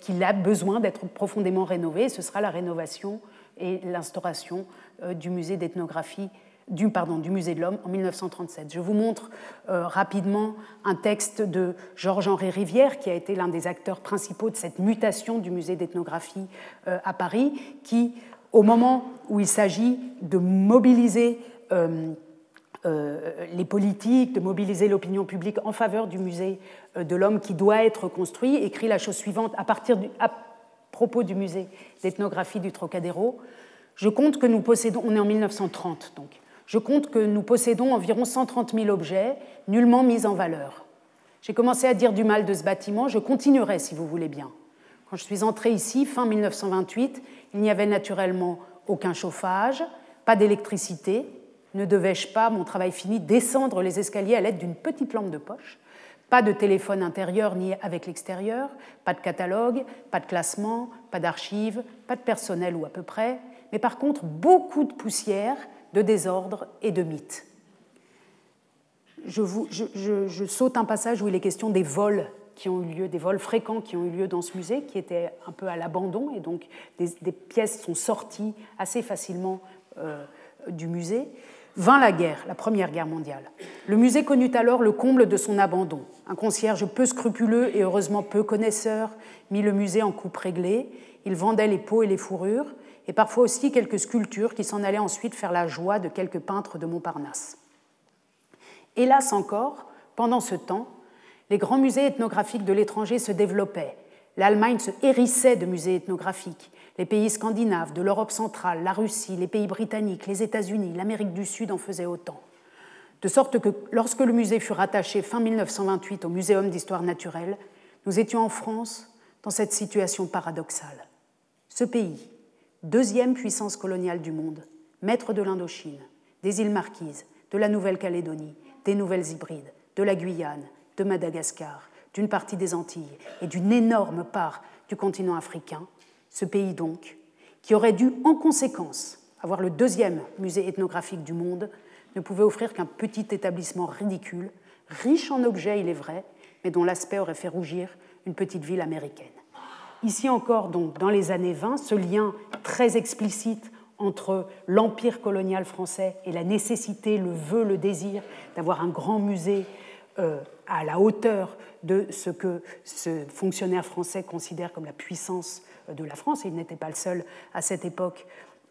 qu'il a besoin d'être profondément rénové. Ce sera la rénovation et l'instauration euh, du musée d'ethnographie du, musée de l'homme en 1937. Je vous montre euh, rapidement un texte de Georges-Henri Rivière, qui a été l'un des acteurs principaux de cette mutation du musée d'ethnographie euh, à Paris, qui, au moment où il s'agit de mobiliser les politiques, de mobiliser l'opinion publique en faveur du musée de l'homme qui doit être construit, écrit la chose suivante à partir du, propos du musée d'ethnographie du Trocadéro, je compte que nous possédons, on est en 1930 donc, je compte que nous possédons environ 130 000 objets nullement mis en valeur. J'ai commencé à dire du mal de ce bâtiment, je continuerai si vous voulez bien. Quand je suis entré ici, fin 1928, il n'y avait naturellement aucun chauffage, pas d'électricité. Ne devais-je pas, mon travail fini, descendre les escaliers à l'aide d'une petite lampe de poche pas de téléphone intérieur ni avec l'extérieur, pas de catalogue, pas de classement, pas d'archives, pas de personnel ou à peu près, mais par contre beaucoup de poussière, de désordre et de mythes. Je, saute un passage où il est question des vols qui ont eu lieu, des vols fréquents qui ont eu lieu dans ce musée, qui était un peu à l'abandon, et donc des, pièces sont sorties assez facilement euh, du musée vint la guerre, la Première Guerre mondiale. Le musée connut alors le comble de son abandon. Un concierge peu scrupuleux et heureusement peu connaisseur mit le musée en coupe réglée. Il vendait les peaux et les fourrures, et parfois aussi quelques sculptures qui s'en allaient ensuite faire la joie de quelques peintres de Montparnasse. Hélas encore, pendant ce temps, les grands musées ethnographiques de l'étranger se développaient. L'Allemagne se hérissait de musées ethnographiques les pays scandinaves, de l'Europe centrale, la Russie, les pays britanniques, les États-Unis, l'Amérique du Sud en faisaient autant. De sorte que lorsque le musée fut rattaché fin 1928 au Muséum d'histoire naturelle, nous étions en France dans cette situation paradoxale. Ce pays, deuxième puissance coloniale du monde, maître de l'Indochine, des îles Marquises, de la Nouvelle-Calédonie, des Nouvelles Hybrides, de la Guyane, de Madagascar, d'une partie des Antilles et d'une énorme part du continent africain, ce pays donc, qui aurait dû en conséquence avoir le deuxième musée ethnographique du monde, ne pouvait offrir qu'un petit établissement ridicule, riche en objets, il est vrai, mais dont l'aspect aurait fait rougir une petite ville américaine. Ici encore, donc, dans les années 20, ce lien très explicite entre l'empire colonial français et la nécessité, le vœu, le désir d'avoir un grand musée euh, à la hauteur de ce que ce fonctionnaire français considère comme la puissance de la France, et il n'était pas le seul à cette époque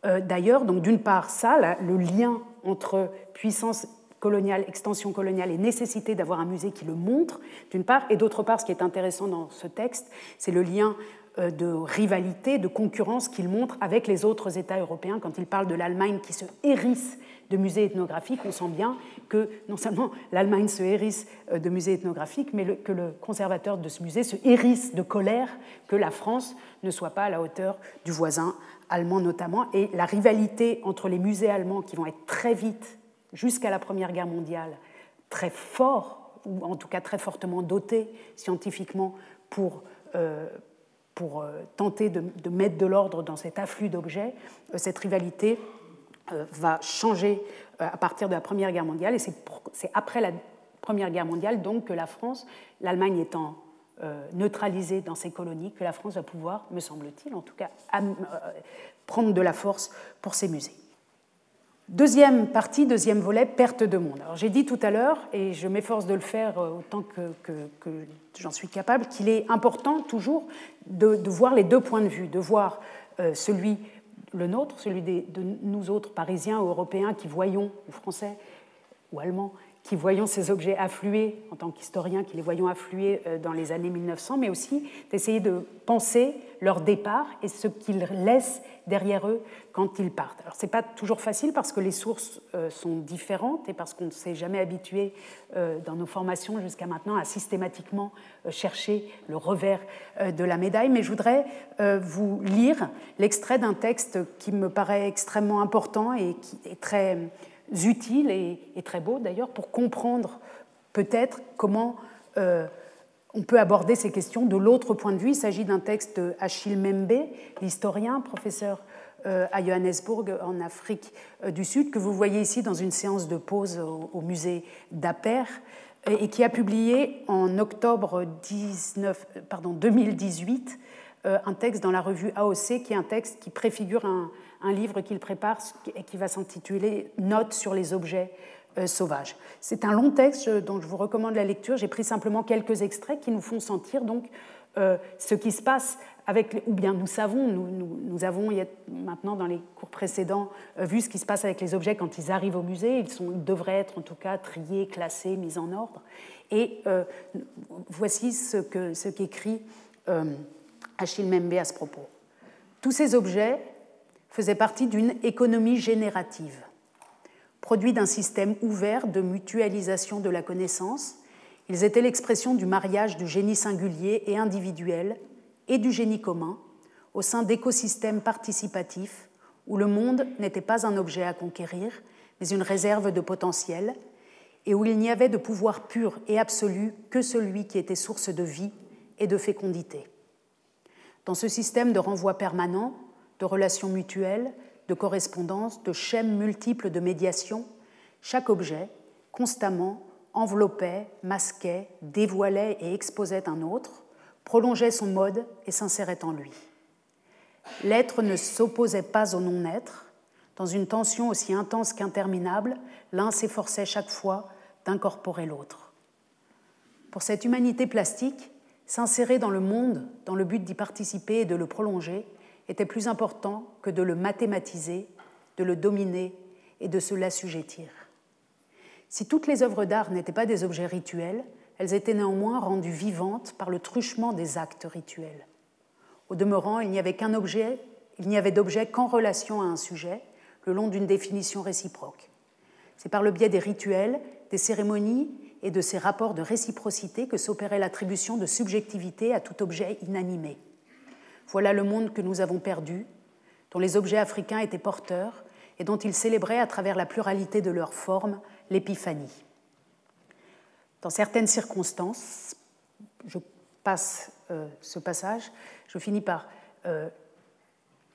euh, d'ailleurs. Donc d'une part, ça, le lien entre puissance coloniale, extension coloniale et nécessité d'avoir un musée qui le montre, d'une part, et d'autre part, ce qui est intéressant dans ce texte, c'est le lien euh, de rivalité, de concurrence qu'il montre avec les autres États européens. Quand il parle de l'Allemagne qui se hérisse de musées ethnographiques, on sent bien que non seulement l'Allemagne se hérisse euh, de musées ethnographiques, mais que le conservateur de ce musée se hérisse de colère que la France ne soit pas à la hauteur du voisin allemand notamment. Et la rivalité entre les musées allemands qui vont être très vite, jusqu'à la Première Guerre mondiale, très forts, ou en tout cas très fortement dotés scientifiquement pour... Euh, euh, tenter de, mettre de l'ordre dans cet afflux d'objets, cette rivalité va changer à partir de la Première Guerre mondiale, et c'est après la Première Guerre mondiale donc que la France, l'Allemagne étant neutralisée dans ses colonies, que la France va pouvoir, me semble-t-il en tout cas, prendre de la force pour ses musées. Deuxième partie, deuxième volet, perte de monde. Alors j'ai dit tout à l'heure, et je m'efforce de le faire euh, autant que, j'en suis capable, qu'il est important toujours de, voir les deux points de vue, de voir euh, celui, le nôtre, celui de nous autres Parisiens ou Européens qui voyons, ou Français ou Allemands, qui voyons ces objets affluer, en tant qu'historiens, qui les voyons affluer euh, dans les années 1900, mais aussi d'essayer de penser leur départ et ce qu'ils laissent derrière eux quand ils partent. Alors ce n'est pas toujours facile parce que les sources euh, sont différentes et parce qu'on ne s'est jamais habitué euh, dans nos formations jusqu'à maintenant à systématiquement chercher le revers de la médaille, mais je voudrais vous lire l'extrait d'un texte qui me paraît extrêmement important et qui est très utiles et, très beaux d'ailleurs pour comprendre peut-être comment euh, on peut aborder ces questions de l'autre point de vue. Il s'agit d'un texte d'Achille Membe, l'historien, professeur euh, à Johannesburg en Afrique euh, du Sud, que vous voyez ici dans une séance de pause au, musée d'Aper et qui a publié en octobre 19, pardon, 2018 un texte dans la revue AOC qui est un texte qui préfigure un, un livre qu'il prépare et qui va s'intituler Notes sur les objets euh, sauvages. C'est un long texte dont je vous recommande la lecture. J'ai pris simplement quelques extraits qui nous font sentir donc euh, ce qui se passe avec, ou bien nous savons, nous, nous, avons maintenant dans les cours précédents euh, vu ce qui se passe avec les objets quand ils arrivent au musée. Ils, sont, devraient être en tout cas triés, classés, mis en ordre. Et voici ce qu'écrit Achille Membe à ce propos. Tous ces objets faisait partie d'une économie générative, produit d'un système ouvert de mutualisation de la connaissance. Ils étaient l'expression du mariage du génie singulier et individuel et du génie commun au sein d'écosystèmes participatifs où le monde n'était pas un objet à conquérir, mais une réserve de potentiel, et où il n'y avait de pouvoir pur et absolu que celui qui était source de vie et de fécondité. Dans ce système de renvoi permanent, de relations mutuelles, de correspondances, de schèmes multiples de médiation, chaque objet, constamment, enveloppait, masquait, dévoilait et exposait un autre, prolongeait son mode et s'insérait en lui. L'être ne s'opposait pas au non-être. Dans une tension aussi intense qu'interminable, l'un s'efforçait chaque fois d'incorporer l'autre. Pour cette humanité plastique, s'insérer dans le monde dans le but d'y participer et de le prolonger était plus important que de le mathématiser, de le dominer et de se l'assujettir. Si toutes les œuvres d'art n'étaient pas des objets rituels, elles étaient néanmoins rendues vivantes par le truchement des actes rituels. Au demeurant, il n'y avait qu'un objet, il n'y avait d'objet qu'en relation à un sujet, le long d'une définition réciproque. C'est par le biais des rituels, des cérémonies et de ces rapports de réciprocité que s'opérait l'attribution de subjectivité à tout objet inanimé. Voilà le monde que nous avons perdu, dont les objets africains étaient porteurs et dont ils célébraient à travers la pluralité de leurs formes l'épiphanie. Dans certaines circonstances, je passe euh, ce passage, je finis par euh,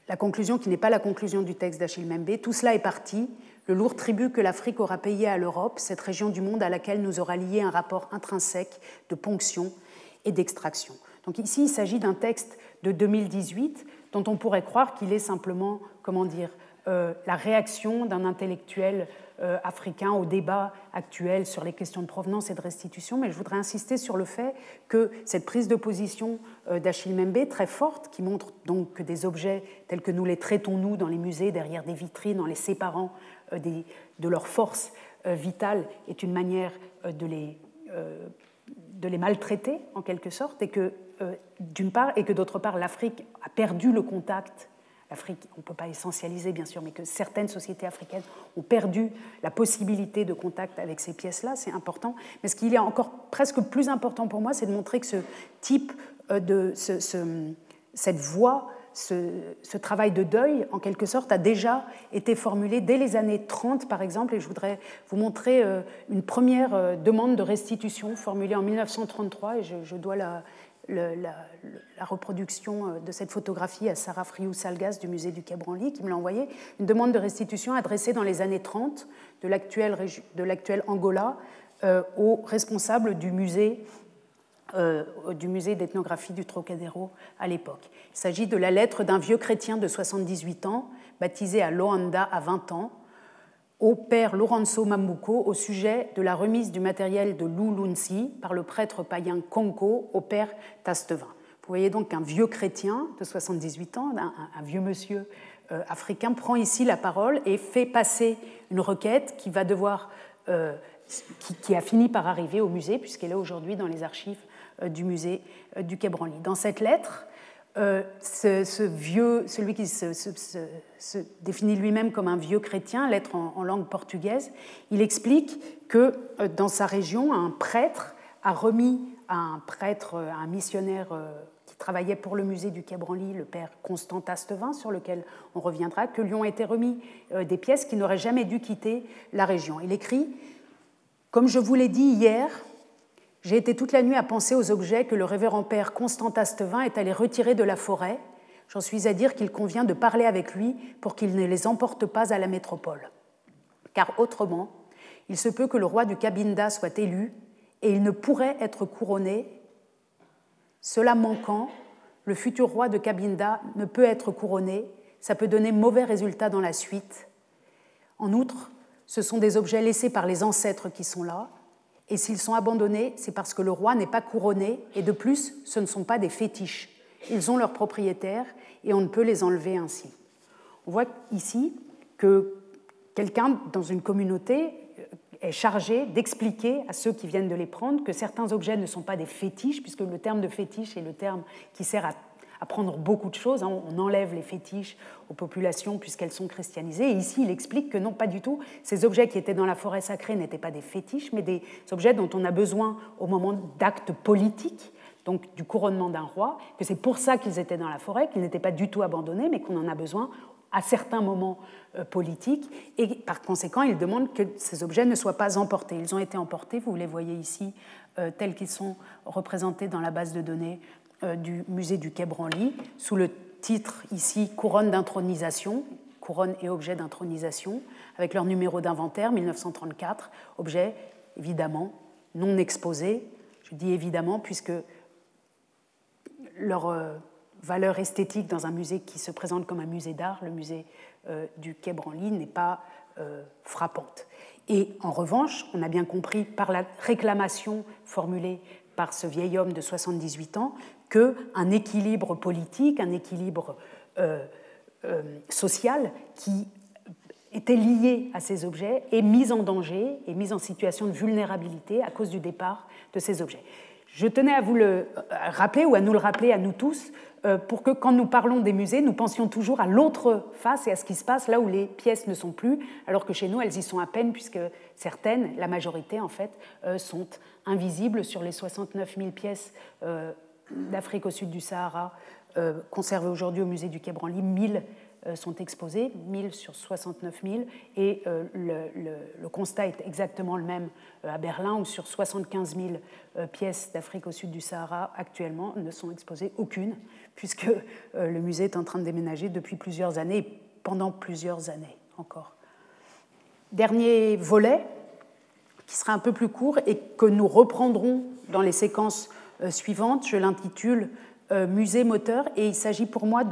la conclusion qui n'est pas la conclusion du texte d'Achille Membe. Tout cela est parti, le lourd tribut que l'Afrique aura payé à l'Europe, cette région du monde à laquelle nous aura lié un rapport intrinsèque de ponction et d'extraction. Donc ici, il s'agit d'un texte de 2018 dont on pourrait croire qu'il est simplement, comment dire, euh, la réaction d'un intellectuel euh, africain au débat actuel sur les questions de provenance et de restitution, mais je voudrais insister sur le fait que cette prise de position euh, d'Achille Membe, très forte, qui montre donc que des objets tels que nous les traitons nous dans les musées, derrière des vitrines, en les séparant de leur force vitale, est une manière de les, de les maltraiter en quelque sorte, et que d'une part, et que d'autre part, l'Afrique a perdu le contact l'Afrique, on ne peut pas essentialiser bien sûr, mais que certaines sociétés africaines ont perdu la possibilité de contact avec ces pièces-là, c'est important. Mais ce qui est encore presque plus important pour moi, c'est de montrer que ce type euh, de cette voie, ce, travail de deuil, en quelque sorte, a déjà été formulé dès les années 30, par exemple, et je voudrais vous montrer euh, une première euh, demande de restitution formulée en 1933, et je dois la, la, reproduction euh, de cette photographie à Sarah Friou Salgas du musée du Quai Branly, qui me l'a envoyé, une demande de restitution adressée dans les années 30 de l'actuel Angola euh, aux responsables du musée, euh, du musée d'ethnographie du Trocadéro à l'époque. Il s'agit de la lettre d'un vieux chrétien de 78 ans, baptisé à Loanda à 20 ans, au père Lorenzo Mamuko au sujet de la remise du matériel de Lulunsi par le prêtre païen Konko au père Tastevin. Vous voyez donc qu'un vieux chrétien de 78 ans, un, vieux monsieur euh, africain, prend ici la parole et fait passer une requête qui va devoir, euh, qui, a fini par arriver au musée, puisqu'elle est aujourd'hui dans les archives euh, du musée du Quai. Dans cette lettre, euh, ce, vieux, celui qui se, définit lui-même comme un vieux chrétien, l'être en, langue portugaise, il explique que euh, dans sa région, un prêtre a remis à un prêtre, un missionnaire euh, qui travaillait pour le musée du Quai Branly, le père Constant Astevin, sur lequel on reviendra, que lui ont été remis des pièces qui n'auraient jamais dû quitter la région. Il écrit Comme je vous l'ai dit hier, j'ai été toute la nuit à penser aux objets que le révérend père Constant Astevin est allé retirer de la forêt. J'en suis à dire qu'il convient de parler avec lui pour qu'il ne les emporte pas à la métropole. Car autrement, il se peut que le roi du Cabinda soit élu et il ne pourrait être couronné. Cela manquant, le futur roi de Cabinda ne peut être couronné, ça peut donner mauvais résultats dans la suite. En outre, ce sont des objets laissés par les ancêtres qui sont là, et s'ils sont abandonnés, c'est parce que le roi n'est pas couronné, et de plus, ce ne sont pas des fétiches. Ils ont leurs propriétaires, et on ne peut les enlever ainsi. On voit ici que quelqu'un dans une communauté euh, est chargé d'expliquer à ceux qui viennent de les prendre que certains objets ne sont pas des fétiches, puisque le terme de fétiche est le terme qui sert à à prendre beaucoup de choses. Hein. On enlève les fétiches aux populations puisqu'elles sont christianisées. Et ici, il explique que non, pas du tout. Ces objets qui étaient dans la forêt sacrée n'étaient pas des fétiches, mais des objets dont on a besoin au moment d'actes politiques, donc du couronnement d'un roi, que c'est pour ça qu'ils étaient dans la forêt, qu'ils n'étaient pas du tout abandonnés, mais qu'on en a besoin à certains moments euh, politiques. Et par conséquent, il demande que ces objets ne soient pas emportés. Ils ont été emportés, vous les voyez ici, euh, tels qu'ils sont représentés dans la base de données du musée du Quai Branly, sous le titre ici Couronne d'intronisation, couronne et objet d'intronisation, avec leur numéro d'inventaire 1934, objet évidemment non exposé. Je dis évidemment puisque leur euh, valeur esthétique dans un musée qui se présente comme un musée d'art, le musée euh, du Quai Branly, n'est pas frappante. Et en revanche, on a bien compris par la réclamation formulée par ce vieil homme de 78 ans qu'un équilibre politique, un équilibre euh, euh, social qui était lié à ces objets est mis en danger et mis en situation de vulnérabilité à cause du départ de ces objets. Je tenais à vous le rappeler ou à nous le rappeler à nous tous euh, pour que quand nous parlons des musées, nous pensions toujours à l'autre face et à ce qui se passe là où les pièces ne sont plus, alors que chez nous, elles y sont à peine puisque certaines, la majorité en fait, sont invisibles sur les 69 000 pièces d'Afrique au sud du Sahara, euh, conservées aujourd'hui au musée du Quai Branly, 1000 euh, sont exposés, 1000 sur 69 000, et euh, le, constat est exactement le même à Berlin, où sur 75 000 pièces d'Afrique au sud du Sahara actuellement ne sont exposées aucune, puisque le musée est en train de déménager depuis plusieurs années, pendant plusieurs années encore. Dernier volet, qui sera un peu plus court et que nous reprendrons dans les séquences suivante. Je l'intitule Musée moteur et il s'agit pour moi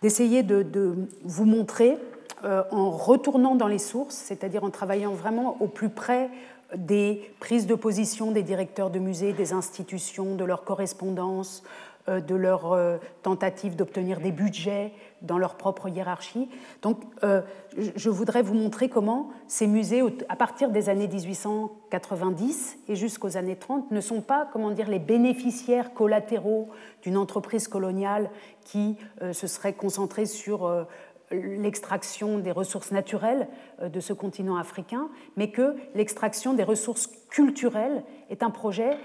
d'essayer de, vous montrer en retournant dans les sources, c'est-à-dire en travaillant vraiment au plus près des prises de position des directeurs de musées, des institutions, de leurs correspondances, euh, de leurs euh, tentatives d'obtenir des budgets dans leur propre hiérarchie. Donc, euh, je voudrais vous montrer comment ces musées, à partir des années 1890 et jusqu'aux années 30, ne sont pas, comment dire, les bénéficiaires collatéraux d'une entreprise coloniale qui se serait concentrée sur l'extraction des ressources naturelles de ce continent africain, mais que l'extraction des ressources culturelles est un projet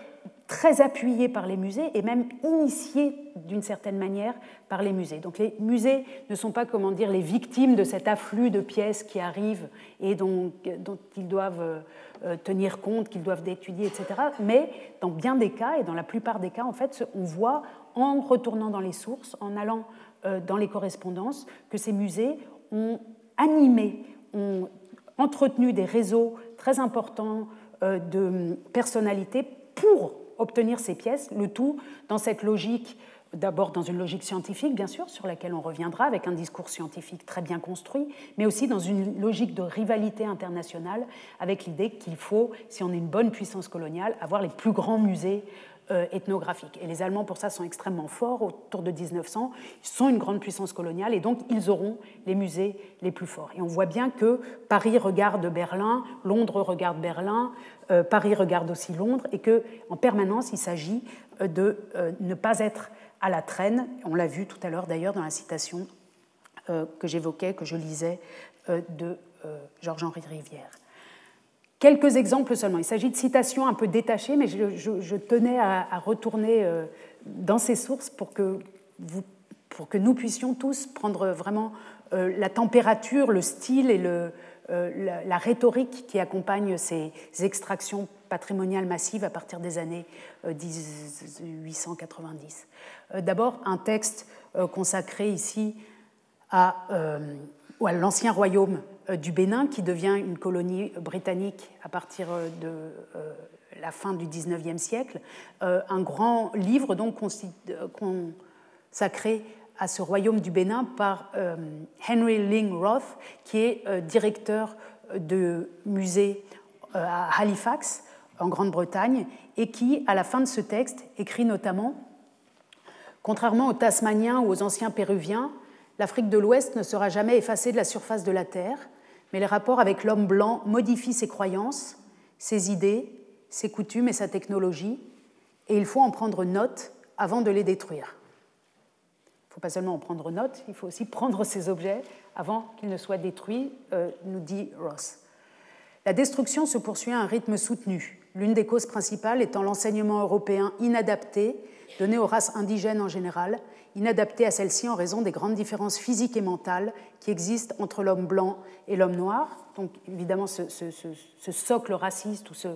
très appuyé par les musées et même initié d'une certaine manière par les musées. Donc les musées ne sont pas, comment dire, les victimes de cet afflux de pièces qui arrivent et dont, dont ils doivent euh, tenir compte, qu'ils doivent étudier, etc. Mais dans bien des cas, et dans la plupart des cas, en fait, on voit en retournant dans les sources, en allant euh, dans les correspondances, que ces musées ont animé, ont entretenu des réseaux très importants euh, de personnalités pour obtenir ces pièces, le tout dans cette logique, d'abord dans une logique scientifique, bien sûr, sur laquelle on reviendra, avec un discours scientifique très bien construit, mais aussi dans une logique de rivalité internationale, avec l'idée qu'il faut, si on est une bonne puissance coloniale, avoir les plus grands musées euh, ethnographiques. Et les Allemands, pour ça, sont extrêmement forts autour de 1900. Ils sont une grande puissance coloniale et donc ils auront les musées les plus forts. Et on voit bien que Paris regarde Berlin, Londres regarde Berlin, euh, Paris regarde aussi Londres et que en permanence, il s'agit euh, de ne pas être à la traîne. On l'a vu tout à l'heure d'ailleurs dans la citation que j'évoquais, que je lisais de Georges-Henri Rivière. Quelques exemples seulement. Il s'agit de citations un peu détachées, mais je, tenais à, retourner euh, dans ces sources pour que, vous, pour que nous puissions tous prendre vraiment euh, la température, le style et euh, la, rhétorique qui accompagne ces extractions patrimoniales massives à partir des années 1890. D'abord, un texte consacré ici à, l'ancien royaume du Bénin, qui devient une colonie britannique à partir euh, de euh, la fin du XIXe siècle, un grand livre donc consacré à ce royaume du Bénin par Henry Ling Roth, qui est directeur de musée à Halifax, en Grande-Bretagne, et qui, à la fin de ce texte, écrit notamment Contrairement aux Tasmaniens ou aux anciens Péruviens, l'Afrique de l'Ouest ne sera jamais effacée de la surface de la Terre mais les rapports avec l'homme blanc modifient ses croyances, ses idées, ses coutumes et sa technologie, et il faut en prendre note avant de les détruire. Il ne faut pas seulement en prendre note, il faut aussi prendre ces objets avant qu'ils ne soient détruits, euh, nous dit Ross. La destruction se poursuit à un rythme soutenu, l'une des causes principales étant l'enseignement européen inadapté donné aux races indigènes en général inadapté à celle-ci en raison des grandes différences physiques et mentales qui existent entre l'homme blanc et l'homme noir. Donc évidemment, ce, socle raciste ou euh,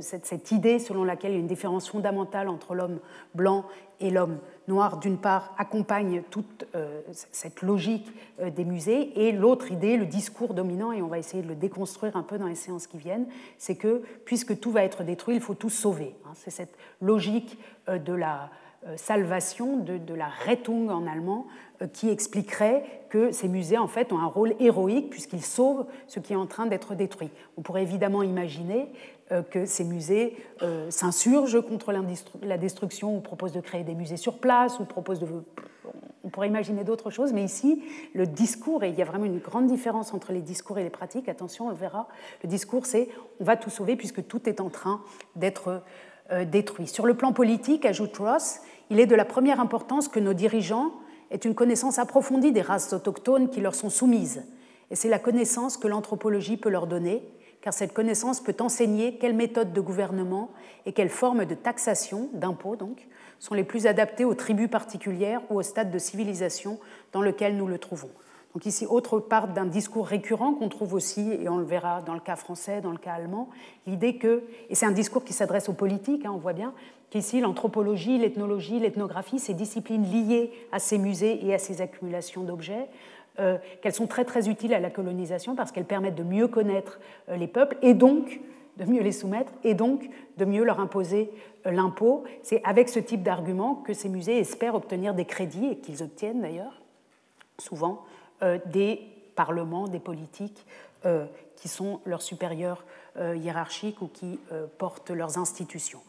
cette, idée selon laquelle il y a une différence fondamentale entre l'homme blanc et l'homme noir, d'une part, accompagne toute euh, cette logique euh, des musées, et l'autre idée, le discours dominant, et on va essayer de le déconstruire un peu dans les séances qui viennent, c'est que puisque tout va être détruit, il faut tout sauver. Hein. C'est cette logique de la euh, salvation de, la Rettung en allemand, euh, qui expliquerait que ces musées en fait ont un rôle héroïque puisqu'ils sauvent ce qui est en train d'être détruit. On pourrait évidemment imaginer euh, que ces musées s'insurgent contre la destruction ou proposent de créer des musées sur place ou proposent de on pourrait imaginer d'autres choses, mais ici, le discours, et il y a vraiment une grande différence entre les discours et les pratiques, attention, on verra, le discours, c'est on va tout sauver puisque tout est en train d'être détruit. Sur le plan politique, ajoute Ross, il est de la première importance que nos dirigeants aient une connaissance approfondie des races autochtones qui leur sont soumises. Et c'est la connaissance que l'anthropologie peut leur donner, car cette connaissance peut enseigner quelles méthodes de gouvernement et quelles formes de taxation, d'impôts donc, sont les plus adaptées aux tribus particulières ou au stade de civilisation dans lequel nous le trouvons. Donc ici, autre part d'un discours récurrent qu'on trouve aussi, et on le verra dans le cas français, dans le cas allemand, l'idée que, et c'est un discours qui s'adresse aux politiques, hein, on voit bien, qu'ici l'anthropologie, l'ethnologie, l'ethnographie, ces disciplines liées à ces musées et à ces accumulations d'objets, qu'elles sont très très utiles à la colonisation parce qu'elles permettent de mieux connaître euh, les peuples et donc de mieux les soumettre et donc de mieux leur imposer l'impôt. C'est avec ce type d'argument que ces musées espèrent obtenir des crédits et qu'ils obtiennent d'ailleurs souvent des parlements, des politiques qui sont leurs supérieurs hiérarchiques ou qui portent leurs institutions.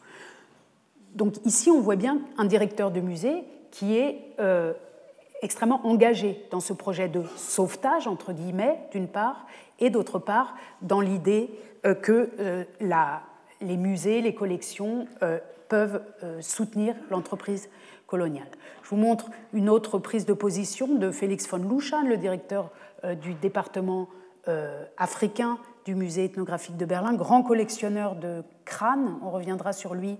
Donc ici, on voit bien un directeur de musée qui est extrêmement engagé dans ce projet de sauvetage, entre guillemets, d'une part, et d'autre part, dans l'idée euh, que euh, les musées, les collections euh, peuvent soutenir l'entreprise coloniale. Je vous montre une autre prise de position de Félix von Luschan, le directeur du département africain du musée ethnographique de Berlin, grand collectionneur de crânes, on reviendra sur lui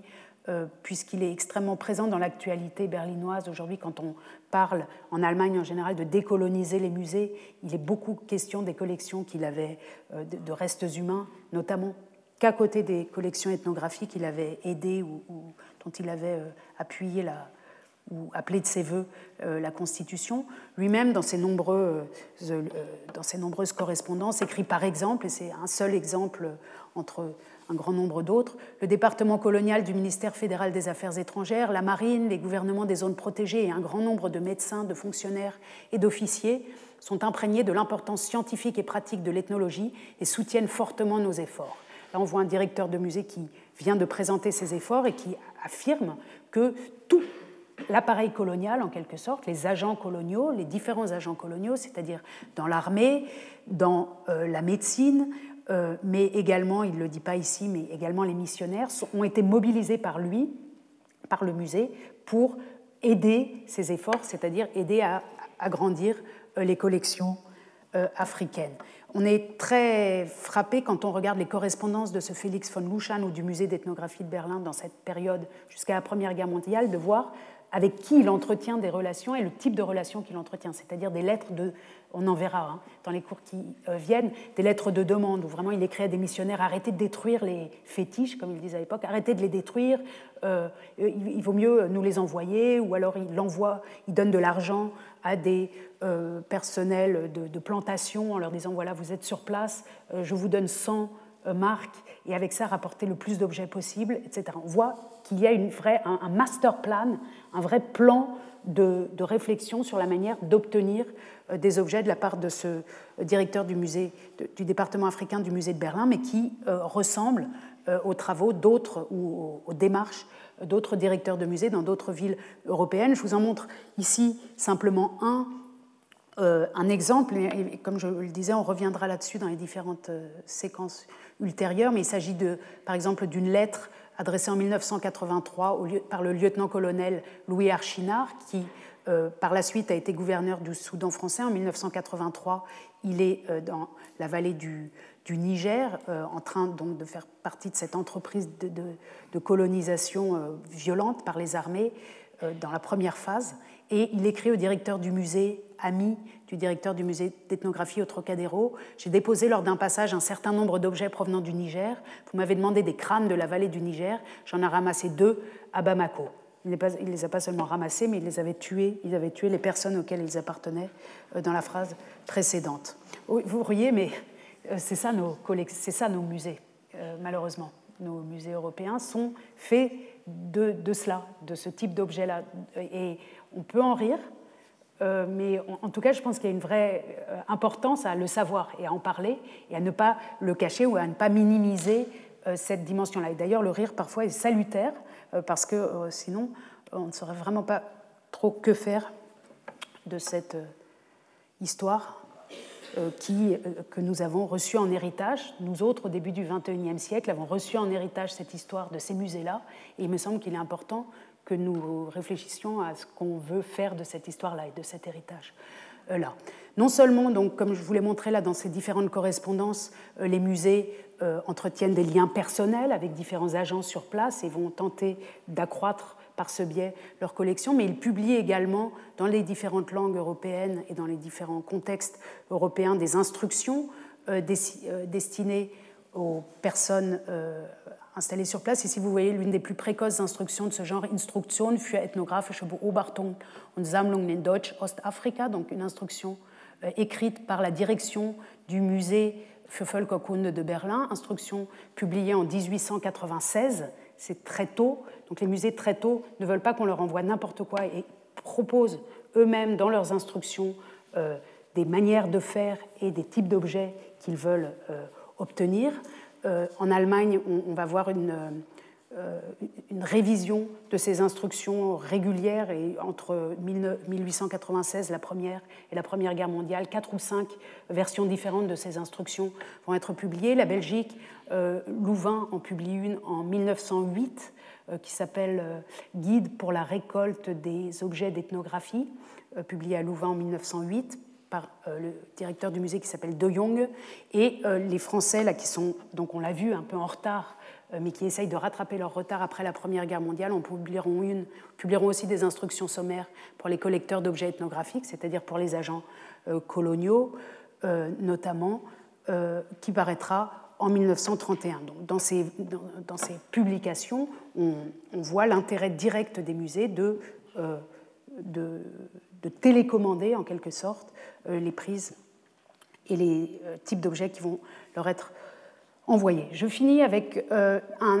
puisqu'il est extrêmement présent dans l'actualité berlinoise aujourd'hui quand on parle en Allemagne en général de décoloniser les musées. Il est beaucoup question des collections qu'il avait euh, de restes humains, notamment qu'à côté des collections ethnographiques, il avait aidé ou, dont il avait euh, appuyé la, ou appelé de ses voeux la Constitution. Lui-même, dans, ses dans ses nombreuses correspondances, écrit par exemple, et c'est un seul exemple entre un grand nombre d'autres, le département colonial du ministère fédéral des Affaires étrangères, la marine, les gouvernements des zones protégées et un grand nombre de médecins, de fonctionnaires et d'officiers sont imprégnés de l'importance scientifique et pratique de l'ethnologie et soutiennent fortement nos efforts. Là, on voit un directeur de musée qui vient de présenter ses efforts et qui affirme que tout l'appareil colonial, en quelque sorte, les agents coloniaux, les différents agents coloniaux, c'est-à-dire dans l'armée, dans euh, la médecine, euh, mais également, il ne le dit pas ici, mais également les missionnaires ont été mobilisés par lui, par le musée, pour aider ces efforts, c'est-à-dire aider à agrandir euh, les collections euh, africaines. On est très frappé quand on regarde les correspondances de ce Félix von Luschan ou du musée d'ethnographie de Berlin dans cette période jusqu'à la Première Guerre mondiale, de voir avec qui il entretient des relations et le type de relations qu'il entretient, c'est-à-dire des lettres de, on en verra hein, dans les cours qui euh, viennent, des lettres de demande où vraiment il écrit à des missionnaires arrêtez de détruire les fétiches, comme il disait à l'époque, arrêtez de les détruire, euh, il vaut mieux nous les envoyer, ou alors il envoie, il donne de l'argent à des euh, personnels de, plantation en leur disant voilà, vous êtes sur place, je vous donne 100 marques, et avec ça rapporter le plus d'objets possible, etc. On voit qu'il y a une vraie, un, master plan, un vrai plan de, réflexion sur la manière d'obtenir euh, des objets de la part de ce directeur du musée, du département africain du musée de Berlin, mais qui euh, ressemble euh, aux travaux d'autres ou aux, démarches d'autres directeurs de musées dans d'autres villes européennes. Je vous en montre ici simplement un, un exemple, et comme je le disais, on reviendra là-dessus dans les différentes séquences ultérieures, mais il s'agit de, par exemple d'une lettre adressé en 1983 par le lieutenant-colonel Louis Archinard, qui euh, par la suite a été gouverneur du Soudan français. En 1983, il est euh, dans la vallée du, Niger, euh, en train donc de faire partie de cette entreprise de, colonisation violente par les armées dans la première phase. Et il écrit au directeur du musée ami du directeur du musée d'ethnographie au Trocadéro. J'ai déposé lors d'un passage un certain nombre d'objets provenant du Niger. Vous m'avez demandé des crânes de la vallée du Niger. J'en ai ramassé deux à Bamako. Il ne les a pas seulement ramassés, mais il les avait tués. Ils avaient tué les personnes auxquelles ils appartenaient euh, dans la phrase précédente. Vous voyez, mais euh, c'est ça nos, ça nos musées, euh, malheureusement. Nos musées européens sont faits de, de cela, de ce type d'objet-là. Et on peut en rire, euh, mais en, tout cas, je pense qu'il y a une vraie euh, importance à le savoir et à en parler et à ne pas le cacher ou à ne pas minimiser euh, cette dimension-là. Et d'ailleurs, le rire parfois est salutaire parce que sinon, on ne saurait vraiment pas trop que faire de cette histoire que nous avons reçue en héritage. Nous autres, au début du XXIe siècle, avons reçu en héritage cette histoire de ces musées-là. Et il me semble qu'il est important que nous réfléchissions à ce qu'on veut faire de cette histoire-là et de cet héritage-là. Non seulement, donc, comme je vous l'ai montré là dans ces différentes correspondances, euh, les musées euh, entretiennent des liens personnels avec différents agents sur place et vont tenter d'accroître par ce biais leur collection, mais ils publient également dans les différentes langues européennes et dans les différents contextes européens des instructions euh, destinées aux personnes installé sur place. Ici, vous voyez l'une des plus précoces instructions de ce genre, Instruktion für ethnographische Beobachtung und Sammlungen in Deutsch-Ostafrika, donc une instruction euh, écrite par la direction du musée Pfeffelkokunde de Berlin, instruction publiée en 1896, c'est très tôt, donc les musées très tôt ne veulent pas qu'on leur envoie n'importe quoi et proposent eux-mêmes dans leurs instructions euh, des manières de faire et des types d'objets qu'ils veulent euh, obtenir. Euh, en Allemagne, on, va voir une, une, révision de ces instructions régulières et entre 1896, la première, et la Première Guerre mondiale, quatre ou cinq versions différentes de ces instructions vont être publiées. La Belgique, Louvain en publie une en 1908 qui s'appelle Guide pour la récolte des objets d'ethnographie, publié à Louvain en 1908 par euh, le directeur du musée qui s'appelle De Jong, et euh, les Français, là, qui sont, donc on l'a vu, un peu en retard, euh, mais qui essayent de rattraper leur retard après la Première Guerre mondiale, en publieront, une, publieront aussi des instructions sommaires pour les collecteurs d'objets ethnographiques, c'est-à-dire pour les agents coloniaux, notamment, qui paraîtra en 1931. Donc, dans, ces, dans, ces publications, on, voit l'intérêt direct des musées de de télécommander en quelque sorte euh, les prises et les euh, types d'objets qui vont leur être envoyés. Je finis avec euh,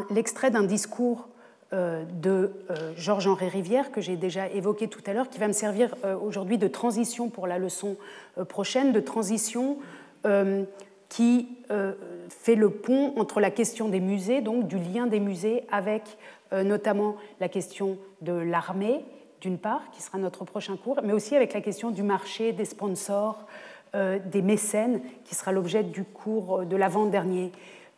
l'extrait d'un discours de Georges-Henri Rivière que j'ai déjà évoqué tout à l'heure, qui va me servir aujourd'hui de transition pour la leçon prochaine, de transition qui fait le pont entre la question des musées, donc du lien des musées avec notamment la question de l'armée d'une part, qui sera notre prochain cours, mais aussi avec la question du marché, des sponsors, euh, des mécènes, qui sera l'objet du cours euh, de l'avant-dernier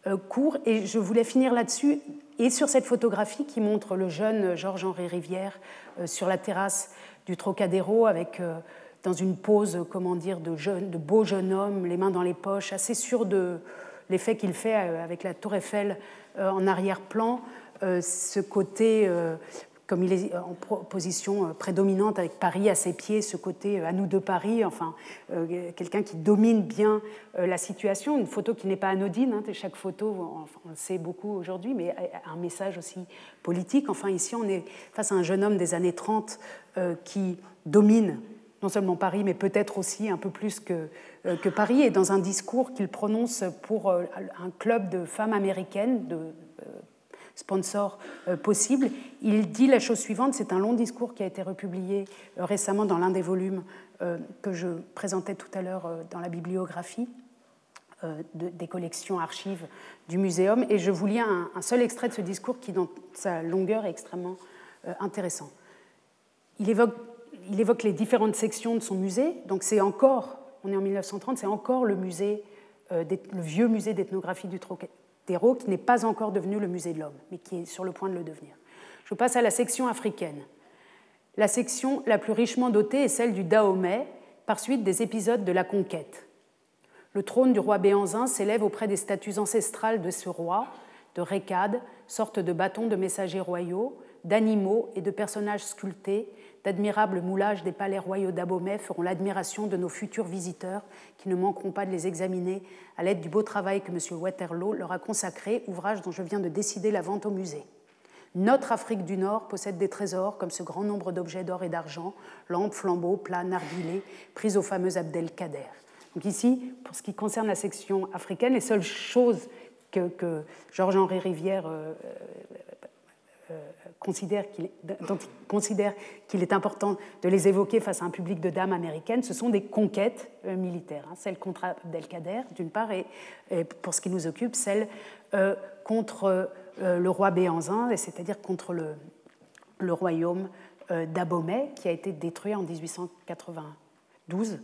euh, cours. Et je voulais finir là-dessus et sur cette photographie qui montre le jeune Georges-Henri Rivière sur la terrasse du Trocadéro avec dans une pose, comment dire, de, beau jeune homme, les mains dans les poches, assez sûr de l'effet qu'il fait avec la tour Eiffel en arrière-plan, ce côté comme il est en position euh, prédominante avec Paris à ses pieds, ce côté euh, à nous de Paris, enfin, euh, quelqu'un qui domine bien la situation, une photo qui n'est pas anodine, hein, chaque photo, on le sait beaucoup aujourd'hui, mais un message aussi politique. Enfin, ici, on est face à un jeune homme des années 30 qui domine non seulement Paris, mais peut-être aussi un peu plus que, que Paris, et dans un discours qu'il prononce pour un club de femmes américaines, de sponsor euh, possible. Il dit la chose suivante, c'est un long discours qui a été republié euh, récemment dans l'un des volumes euh, que je présentais tout à l'heure dans la bibliographie des collections archives du muséum, et je vous lis un, seul extrait de ce discours qui, dans sa longueur, est extrêmement intéressant. Il évoque, il évoque les différentes sections de son musée, donc c'est encore, on est en 1930, c'est encore le musée, le vieux musée d'ethnographie du qui n'est pas encore devenu le musée de l'homme, mais qui est sur le point de le devenir. Je passe à la section africaine. La section la plus richement dotée est celle du Dahomey, par suite des épisodes de la conquête. Le trône du roi Béanzin s'élève auprès des statues ancestrales de ce roi, de récades, sorte de bâtons de messagers royaux, d'animaux et de personnages sculptés, d'admirables moulages des palais royaux d'Abomey feront l'admiration de nos futurs visiteurs qui ne manqueront pas de les examiner à l'aide du beau travail que M. Waterloo leur a consacré, ouvrage dont je viens de décider la vente au musée. Notre Afrique du Nord possède des trésors comme ce grand nombre d'objets d'or et d'argent, lampes, flambeaux, plats, narguilés, pris au fameux Abdelkader. Donc ici, pour ce qui concerne la section africaine, les seules choses que, Georges-Henri Rivière euh, euh, considère qu'il considère qu'il est important de les évoquer face à un public de dames américaines, ce sont des conquêtes euh, militaires. Hein. celle contre Abdelkader, d'une part, et, pour ce qui nous occupe, celle euh, contre le roi Béanzin, c'est-à-dire contre le, le royaume d'Abomey, qui a été détruit en 1892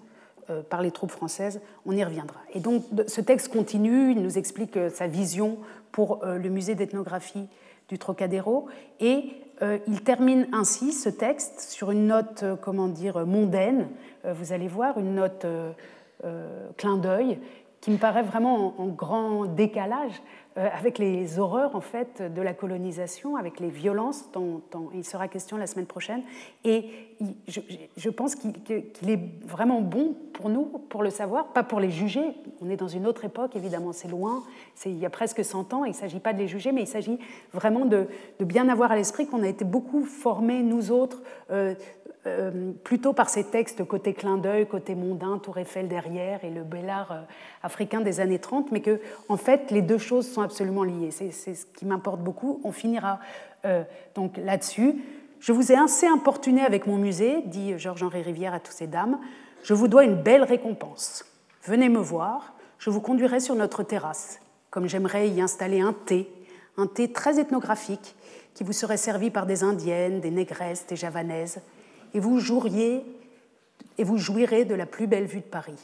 par les troupes françaises. On y reviendra. Et donc, ce texte continue, il nous explique sa vision pour le musée d'ethnographie du Trocadéro. Et euh, il termine ainsi ce texte sur une note, euh, comment dire, mondaine, euh, vous allez voir, une note clin d'œil, qui me paraît vraiment en, grand décalage avec les horreurs en fait de la colonisation, avec les violences dont, il sera question la semaine prochaine. Et je, pense qu'il est vraiment bon pour nous, pour le savoir, pas pour les juger. On est dans une autre époque, évidemment, c'est loin, il y a presque 100 ans, il ne s'agit pas de les juger, mais il s'agit vraiment de, bien avoir à l'esprit qu'on a été beaucoup formés, nous autres, euh, plutôt par ces textes côté clin d'œil, côté mondain, Tour Eiffel derrière et le bel art euh, africain des années 30, mais que en fait les deux choses sont absolument liées. C'est ce qui m'importe beaucoup. On finira euh, donc là-dessus. Je vous ai assez importuné avec mon musée, dit Georges-Henri Rivière à toutes ces dames. Je vous dois une belle récompense. Venez me voir, je vous conduirai sur notre terrasse, comme j'aimerais y installer un thé, un thé très ethnographique qui vous serait servi par des indiennes, des négresses, des javanaises, et vous jouiriez et vous jouirez de la plus belle vue de Paris.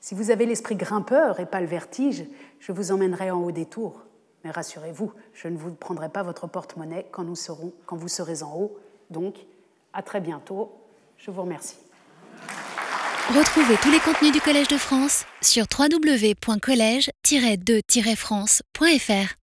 Si vous avez l'esprit grimpeur et pas le vertige, je vous emmènerai en haut des tours. Mais rassurez-vous, je ne vous prendrai pas votre porte-monnaie quand, nous serons, quand vous serez en haut. Donc, à très bientôt. Je vous remercie. Retrouvez tous les contenus du Collège de France sur www.colège-2-france.fr.